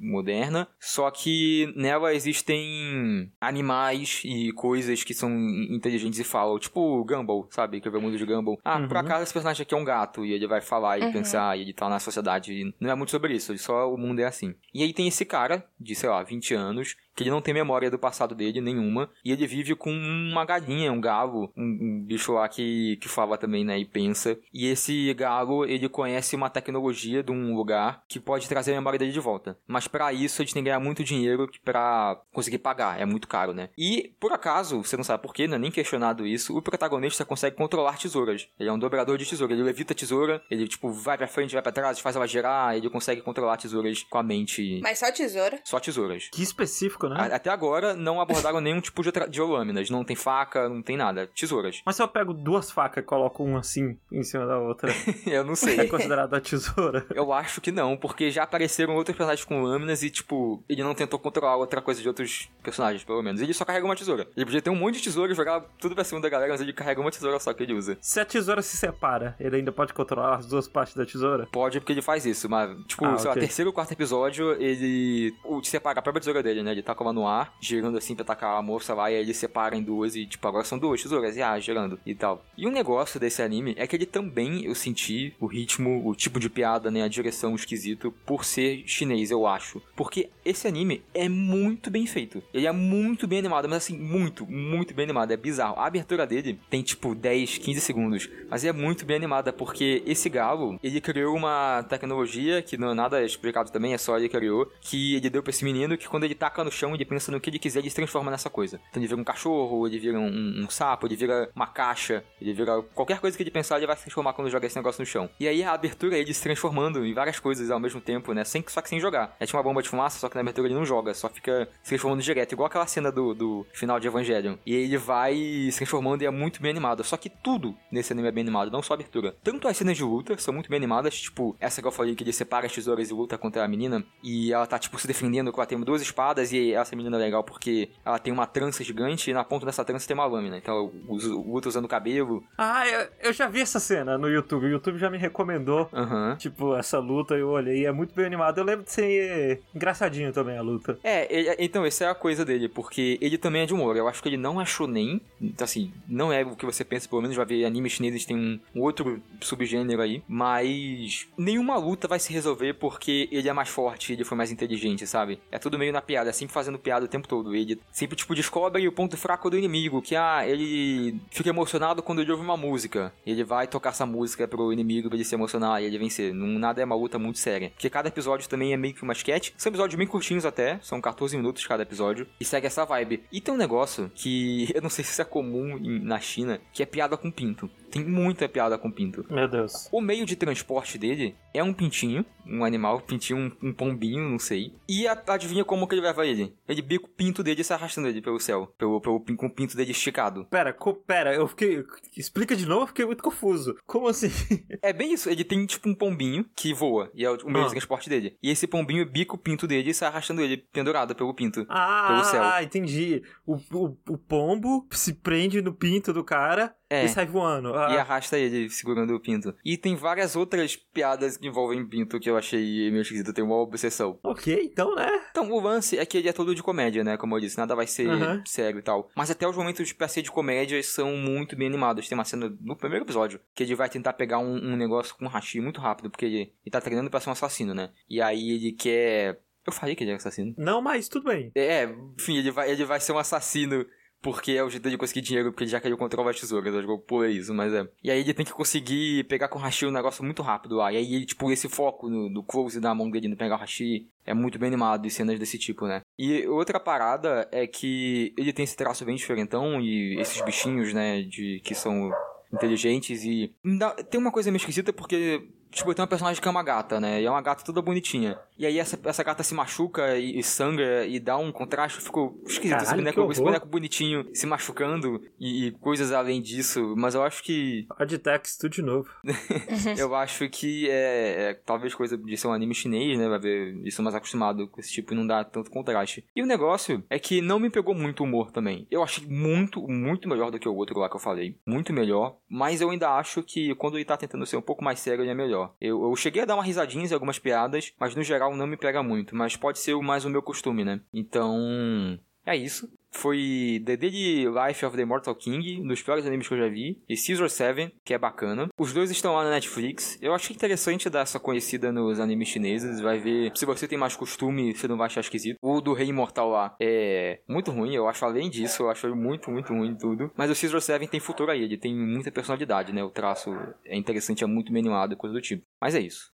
moderna, só que nela existem animais e coisas que são inteligentes e falam, tipo Gumball, sabe? Que é o mundo de Gumball. Ah, por Uhum. acaso esse personagem aqui é um gato, e ele vai falar e pensar, e ele tá na sociedade. Não é muito sobre isso, só o mundo é assim. E aí tem esse cara, de sei lá, 20 anos, que ele não tem memória do passado dele nenhuma, e ele vive com uma galinha, um galo, um, um bicho lá que, que fala também, né, e pensa. E esse galo, ele conhece uma tecnologia de um lugar que pode trazer a memória dele de volta. Mas pra isso, eles têm que ganhar muito dinheiro pra conseguir pagar, é muito caro, né? E, por acaso, você não sabe porquê, não é nem questionado isso, o protagonista consegue controlar tesouras. Ele é um dobrador de tesoura, ele levita a tesoura, ele, tipo, vai pra frente, vai pra trás, faz ela girar, ele consegue controlar tesouras com a mente... Mas só tesoura. Só tesouras. Que específico, né? A- Até agora não abordaram nenhum tipo de, de lâminas. Não tem faca, não tem nada. Tesouras. Mas se eu pego duas facas e coloco uma assim em cima da outra, Eu não é sei. considerado a tesoura? Eu acho que não, porque já apareceram outros personagens com lâminas e, tipo, ele não tentou controlar outra coisa de outros personagens, pelo menos. Ele só carrega uma tesoura. Ele podia ter um monte de tesoura e jogar tudo pra cima da galera, mas ele carrega uma tesoura só que ele usa. Se a tesoura se separa, ele ainda pode controlar as duas partes da tesoura? Pode porque ele faz isso, mas, tipo, Ah, sei lá, ok. terceiro ou quarto episódio, ele o, separa a própria tesoura dele, né? Ele ela no ar, girando assim pra atacar a moça lá, e aí ele separa em duas e, tipo, agora são duas tesouras, e ah, girando e tal. E um negócio desse anime é que ele também, eu senti o ritmo, o tipo de piada, né? A direção esquisito, por ser chinês, eu acho. Porque esse anime é muito bem feito. Ele é muito bem animado, mas assim, muito, muito bem animado. É bizarro. A abertura dele tem, tipo, 10, 15 segundos. Mas é muito bem animada, porque esse galo, ele criou uma tecnologia que não é nada explicado também, é só ele criou, que ele deu pra esse menino que quando ele taca no chão, ele pensa no que ele quiser, ele se transforma nessa coisa. Então ele vira um cachorro, ele vira um, um sapo, ele vira uma caixa, ele vira qualquer coisa que ele pensar, ele vai se transformar quando joga esse negócio no chão. E aí a abertura é ele se transformando em várias coisas ao mesmo tempo, né? Sem, só que sem jogar. É tipo uma bomba de fumaça, só que na abertura ele não joga, só fica se transformando direto, igual aquela cena do, do final de Evangelion. E ele vai se transformando e é muito bem animado. Só que tudo nesse anime é bem animado, não só a abertura. Tanto as cenas de luta são muito bem animadas, tipo, essa que eu falei que ele separa as tesouras e luta contra a menina, e ela tá, tipo, se defendendo com ela tem duas espadas, e essa menina é legal porque ela tem uma trança gigante, e na ponta dessa trança tem uma lâmina. Então usa- luta usando o cabelo. Ah, eu, eu já vi essa cena no YouTube. O YouTube já me recomendou. Aham. Tipo, essa luta eu olhei, é muito bem animado. Eu lembro de ser engraçadinho também a luta. É, ele- então, essa é a coisa dele, porque ele também é de humor. Eu acho que ele não é shonen, então, assim, não é o que você pensa, pelo menos vai ver animes chineses tem um, um outro subgênero aí, mas nenhuma luta vai se resolver porque ele é mais forte, ele foi mais inteligente, sabe? É tudo meio na piada, assim fazendo piada o tempo todo. Ele sempre, tipo, descobre o ponto fraco do inimigo, que, ah, ele fica emocionado quando ele ouve uma música. Ele vai tocar essa música pro inimigo pra ele se emocionar e ele vencer. Não, nada é uma luta muito séria. Porque cada episódio também é meio que uma sketch. São episódios bem curtinhos até, são 14 minutos cada episódio, e segue essa vibe. E tem um negócio que eu não sei se isso é comum na China, que é piada com pinto. Tem muita piada com pinto. Meu Deus. O meio de transporte dele é um pintinho, um animal, pintinho, um, um pombinho, não sei. E a- adivinha como que ele leva ele? Ele bica o pinto dele e sai arrastando ele pelo céu, pelo, pelo, com o pinto dele esticado. Pera, co- pera, eu fiquei. Explica de novo, eu fiquei muito confuso. Como assim? É bem isso, ele tem tipo um pombinho que voa, e é o o meio Ah. de transporte dele. E esse pombinho bica o pinto dele e sai arrastando ele pendurado pelo pinto. Ah, Pelo céu. ah, entendi. O, o, o pombo se prende no pinto do cara É. e sai voando. Ah, E arrasta ele segurando o pinto. E tem várias outras piadas que envolvem pinto que eu achei meio esquisito, tem uma obsessão. Ok, então, né? Então, o lance é que ele é todo de comédia, né? Como eu disse, nada vai ser Aham. sério e tal. Mas até os momentos pra ser de comédia são muito bem animados. Tem uma cena no primeiro episódio que ele vai tentar pegar um, um negócio com um hashi muito rápido, porque ele, ele tá treinando pra ser um assassino, né? E aí ele quer. Eu falei que ele é assassino. Não, mas tudo bem. É, enfim, ele vai, ele vai ser um assassino porque é o jeito de conseguir dinheiro, porque ele já queria controlar as tesouras, eu acho que eu pulei isso, mas é. E aí ele tem que conseguir pegar com o hashi um negócio muito rápido lá. E aí ele, tipo, esse foco no, no close da mão dele no pegar o hashi é muito bem animado e cenas desse tipo, né? E outra parada é que ele tem esse traço bem diferentão e esses bichinhos, né, de que são inteligentes e tem uma coisa meio esquisita porque Tipo, tem uma personagem que é uma gata, né? E é uma gata toda bonitinha. E aí essa, essa gata se machuca e, e sangra e dá um contraste. Ficou esquisito esse boneco, esse boneco bonitinho se machucando e, e coisas além disso. Mas eu acho que. Oddtex, tudo de novo. eu acho que é, é talvez coisa de ser um anime chinês, né? Vai ver isso mais acostumado com esse tipo e não dá tanto contraste. E o negócio é que não me pegou muito o humor também. Eu achei muito, muito melhor do que o outro lá que eu falei. Muito melhor. Mas eu ainda acho que quando ele tá tentando ser um pouco mais sério, ele é melhor. Eu, eu cheguei a dar uma risadinha em algumas piadas, mas no geral não me pega muito. Mas pode ser mais o meu costume, né? Então. É isso. Foi The Daily Life of the Immortal King, um dos piores animes que eu já vi, e Caesar 7, que é bacana. Os dois estão lá na Netflix. Eu achei interessante dar essa conhecida nos animes chineses. Vai ver. Se você tem mais costume, você não vai achar esquisito. O do Rei Imortal lá é muito ruim, eu acho além disso, eu acho muito, muito ruim tudo. Mas o Caesar 7 tem futuro aí, ele tem muita personalidade, né? O traço é interessante, é muito bem animado, coisa do tipo. Mas é isso.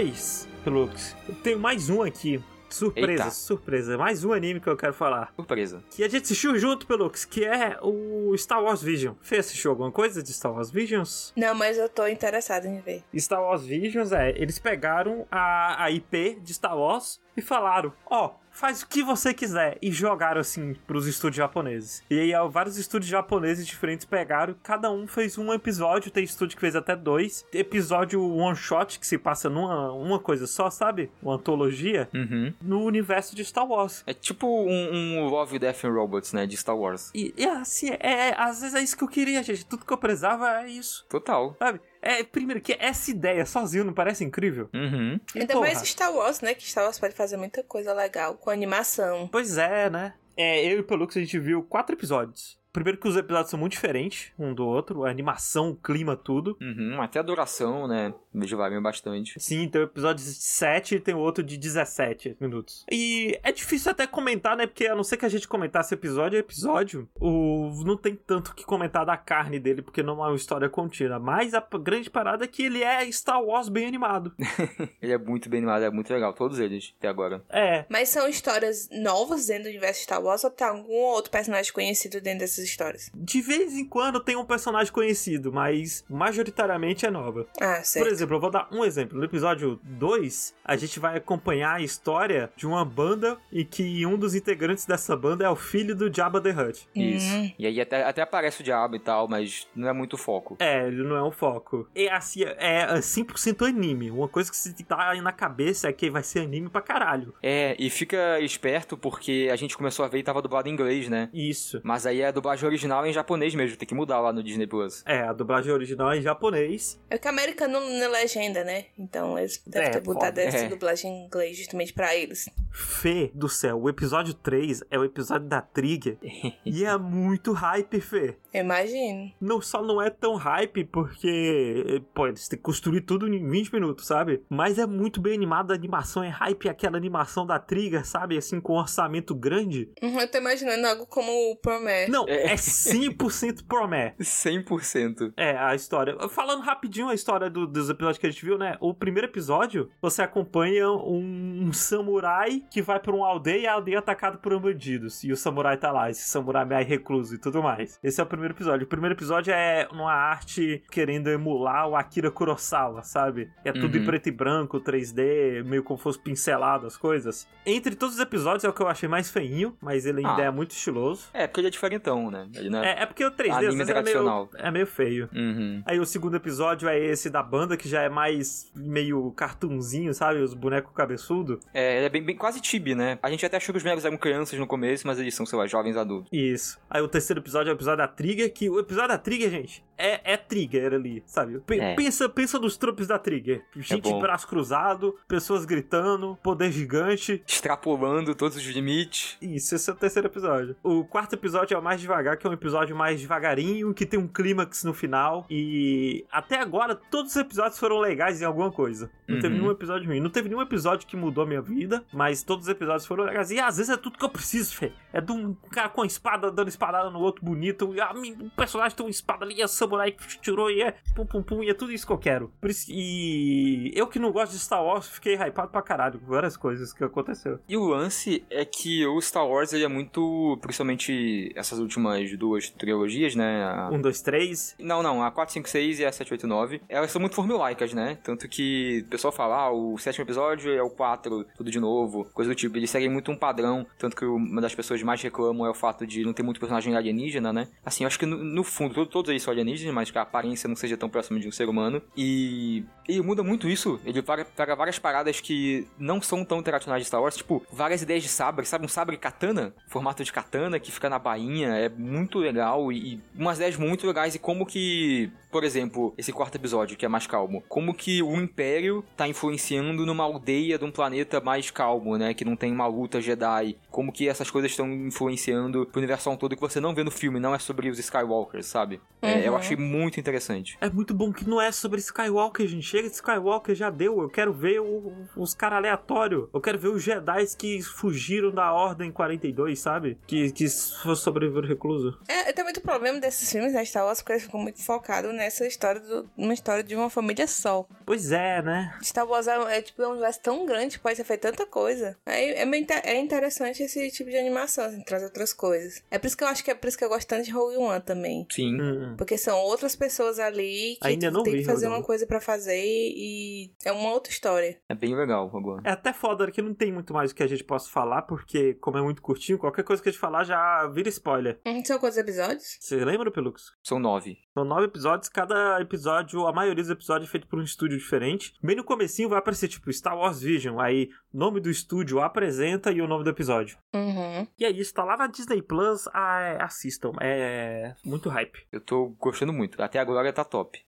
Pois, Pelux, eu tenho mais um aqui. Surpresa, Eita. surpresa. Mais um anime que eu quero falar. Surpresa. Que a gente assistiu junto, Pelux, que é o Star Wars Vision. Fê, assistiu alguma coisa de Star Wars Visions? Não, mas eu tô interessada em ver. Star Wars Visions é, eles pegaram a, a IP de Star Wars e falaram, ó, faz o que você quiser. E jogaram assim pros estúdios japoneses. E aí vários estúdios japoneses diferentes pegaram, cada um fez um episódio, tem estúdio que fez até dois. Episódio one shot que se passa numa uma coisa só, sabe? Uma antologia Uhum. no universo de Star Wars. É tipo um, um Love, Death and Robots, né? De Star Wars. E, e assim, é, é- às vezes é isso que eu queria, gente. Tudo que eu precisava é isso. Total. Sabe? É, primeiro, que essa ideia sozinho não parece incrível? Uhum. E, Ainda porra, mais Star Wars, né? Que Star Wars pode fazer muita coisa legal com animação. Pois é, né? É, eu e o Pelux a gente viu quatro episódios. Primeiro que os episódios são muito diferentes um do outro, a animação, o clima, tudo. Uhum. Até a duração, né? Vejo varia bastante. Sim, tem o episódio de 7 e tem o outro de 17 minutos. E é difícil até comentar, né? Porque a não ser que a gente comentasse episódio a episódio, o... não tem tanto o que comentar da carne dele, porque não é uma história contínua. Mas a grande parada é que ele é Star Wars bem animado. Ele é muito bem animado, é muito legal. Todos eles, até agora. É, Mas são histórias novas dentro do universo Star Wars ou tem algum outro personagem conhecido dentro dessas essas histórias. De vez em quando tem um personagem conhecido, mas majoritariamente é nova. Ah, certo. Por exemplo, eu vou dar um exemplo. No episódio 2, a gente vai acompanhar a história de uma banda e que um dos integrantes dessa banda é o filho do Jabba the Hutt. Isso. Hum. E aí até, até aparece o diabo e tal, mas não é muito foco. É, ele não é um foco. E assim, é é 100% anime. Uma coisa que se tá aí na cabeça é que vai ser anime pra caralho. É, e fica esperto porque a gente começou a ver e tava dublado em inglês, né? Isso. Mas aí a dublagem original é em japonês mesmo, tem que mudar lá no Disney Plus. É, a dublagem original é em japonês. É que a América não não é legenda, né? Então eles devem É, ter botado essa É. dublagem em inglês justamente pra eles. Fê do céu, o episódio 3 é o episódio da Trigger. e é muito hype, Fê. Eu imagino. Não, só não é tão hype porque, pô, eles têm que construir tudo em 20 minutos, sabe? Mas é muito bem animado, a animação é hype, aquela animação da Trigger, sabe? Assim, com um orçamento grande. Uhum, eu tô imaginando algo como o Promé. Não, É. é 100% promé. 100%. É, a história. Falando rapidinho a história do- dos episódios que a gente viu, né? O primeiro episódio, você acompanha um, um samurai que vai pra uma aldeia e a aldeia é atacada por bandidos. E o samurai tá lá, esse samurai meio recluso e tudo mais. Esse é o primeiro episódio. O primeiro episódio é uma arte querendo emular o Akira Kurosawa, sabe? É tudo Uhum. em preto e branco, 3D, meio como fosse pincelado as coisas. Entre todos os episódios é o que eu achei mais feinho, mas ele ainda Ah. é muito estiloso. É, porque ele é diferentão, né? Ele não é... É, porque o 3D às Anime vezes é meio, é meio feio. Uhum. Aí o segundo episódio é esse da banda, que já é mais meio cartunzinho, sabe? Os bonecos cabeçudo. É, ele é bem, bem quase tibi, né? A gente até achou que os bonecos eram crianças no começo, mas eles são, sei lá, jovens adultos. Isso. Aí o terceiro episódio é o episódio da Trigger, que o episódio da Trigger, gente, é, é Trigger ali, sabe? Pe- É. Pensa, pensa nos tropes da Trigger. Gente bom. braço cruzado, pessoas gritando, poder gigante. Extrapolando todos os limites. Isso, esse é o terceiro episódio. O quarto episódio é o mais devagar, que é um episódio mais devagarinho, que tem um clímax no final. E até agora, todos os episódios foram legais em alguma coisa. Não teve Uhum. nenhum episódio ruim. Não teve nenhum episódio que mudou a minha vida, mas todos os episódios foram legais. E às vezes é tudo que eu preciso, Fê. É de um cara com a espada dando espadada no outro bonito. E a, mi- o personagem tem uma espada ali, samurai que tirou e é pum pum pum. E é tudo isso que eu quero. E eu que não gosto de Star Wars, fiquei hypado pra caralho com várias coisas que aconteceu. E o lance é que o Star Wars, ele é muito, principalmente essas últimas duas trilogias, né? A- Um, dois, três. Não, não, a 4, 5, 6 e a 7, 8, 9, elas são muito formulaicas, né? Tanto que o pessoal fala, ah, o sétimo episódio é o 4, tudo de novo, coisa do tipo. Eles seguem muito um padrão, tanto que uma das pessoas mais reclamam é o fato de não ter muito personagem alienígena, né? Assim, eu acho que no, no fundo, todo- todos eles são alienígenas, mas que a aparência não seja tão próxima de um ser humano. E ele muda muito isso, ele pega, várias paradas que não são tão tradicionais de Star Wars, tipo, várias ideias de sabre, sabe? Um sabre katana, formato de katana, que fica na bainha, é muito legal e, e umas ideias muito legais e como que, por exemplo, esse quarto episódio, que é mais calmo, como que o Império tá influenciando numa aldeia de um planeta mais calmo, né? Que não tem uma luta Jedi. Como que essas coisas estão influenciando pro universo todo que você não vê no filme, não é sobre os Skywalkers, sabe? É, eu Uhum. achei muito interessante. É muito bom que não é sobre Skywalker, gente. Chega de Skywalker, já deu. Eu quero ver o- os caras aleatórios. Eu quero ver os Jedi que fugiram da Ordem 42, sabe? Que, que sobreviveram recluso. É, tem muito problema desses filmes da Star Wars, porque eles ficam muito focados nessa história, do, numa história de uma família só. Pois é, né? Star Wars é, é, tipo, é um universo tão grande, pode ser feito tanta coisa. É, meio inte- é interessante esse tipo de animação, assim, traz outras coisas. É por isso que eu acho que é por isso que eu gosto tanto de Rogue One também. Sim. Hum. Porque são outras pessoas ali que Ainda não tem vi que fazer uma coisa pra fazer e é uma outra história. É bem legal agora. É até foda que não tem muito mais o que a gente possa falar, porque, como é muito curtinho, qualquer coisa que a gente falar já vira spoiler. Hum, São quantos episódios? Você lembra, Pelux? São nove. São nove episódios, cada episódio, a maioria dos episódios é feito por um estúdio diferente. Bem no comecinho vai aparecer, tipo, Star Wars Vision, aí nome do estúdio apresenta e o nome do episódio. Uhum. E é isso, tá lá na Disney Plus, ah, é, assistam, é muito hype. Eu tô gostando muito. Até agora tá top.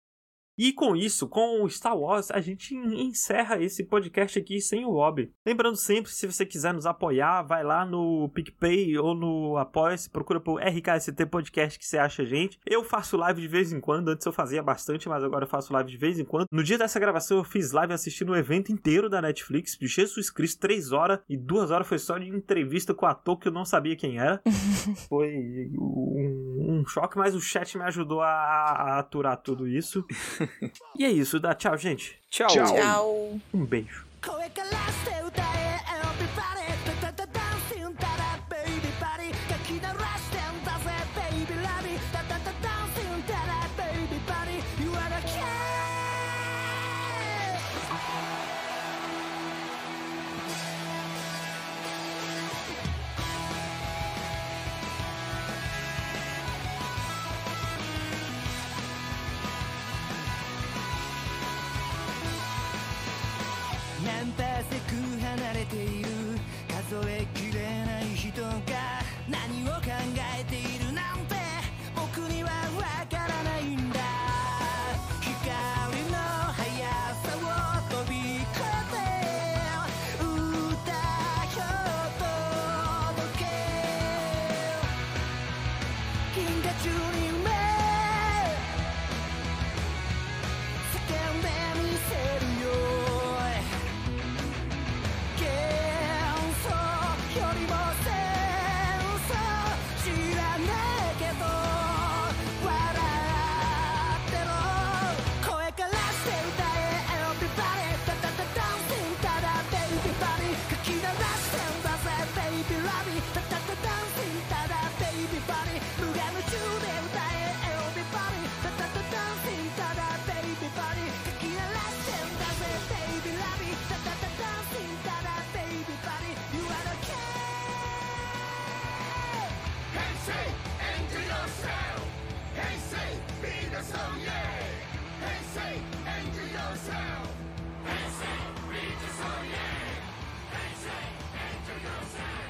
E com isso, com o Star Wars, a gente en- encerra esse podcast aqui sem o Bob. Lembrando sempre, se você quiser nos apoiar, vai lá no PicPay ou no Apoia-se, procura por RKST Podcast que você acha a gente. Eu faço live de vez em quando, antes eu fazia bastante, mas agora eu faço live de vez em quando. No dia dessa gravação eu fiz live assistindo o evento inteiro da Netflix, de Jesus Cristo, 3 horas, e 2 horas foi só de entrevista com o ator que eu não sabia quem era. foi um, um choque, mas o chat me ajudou a, a aturar tudo isso. E é isso, dá tchau, gente. Tchau. Tchau. Tchau. Um beijo. 数えきれない人い Hey, and do yourself. Hey, say, be the song, yeah. Hey, say, and do yourself. Hey, say, be the song, yeah. Hey, say, and do yourself.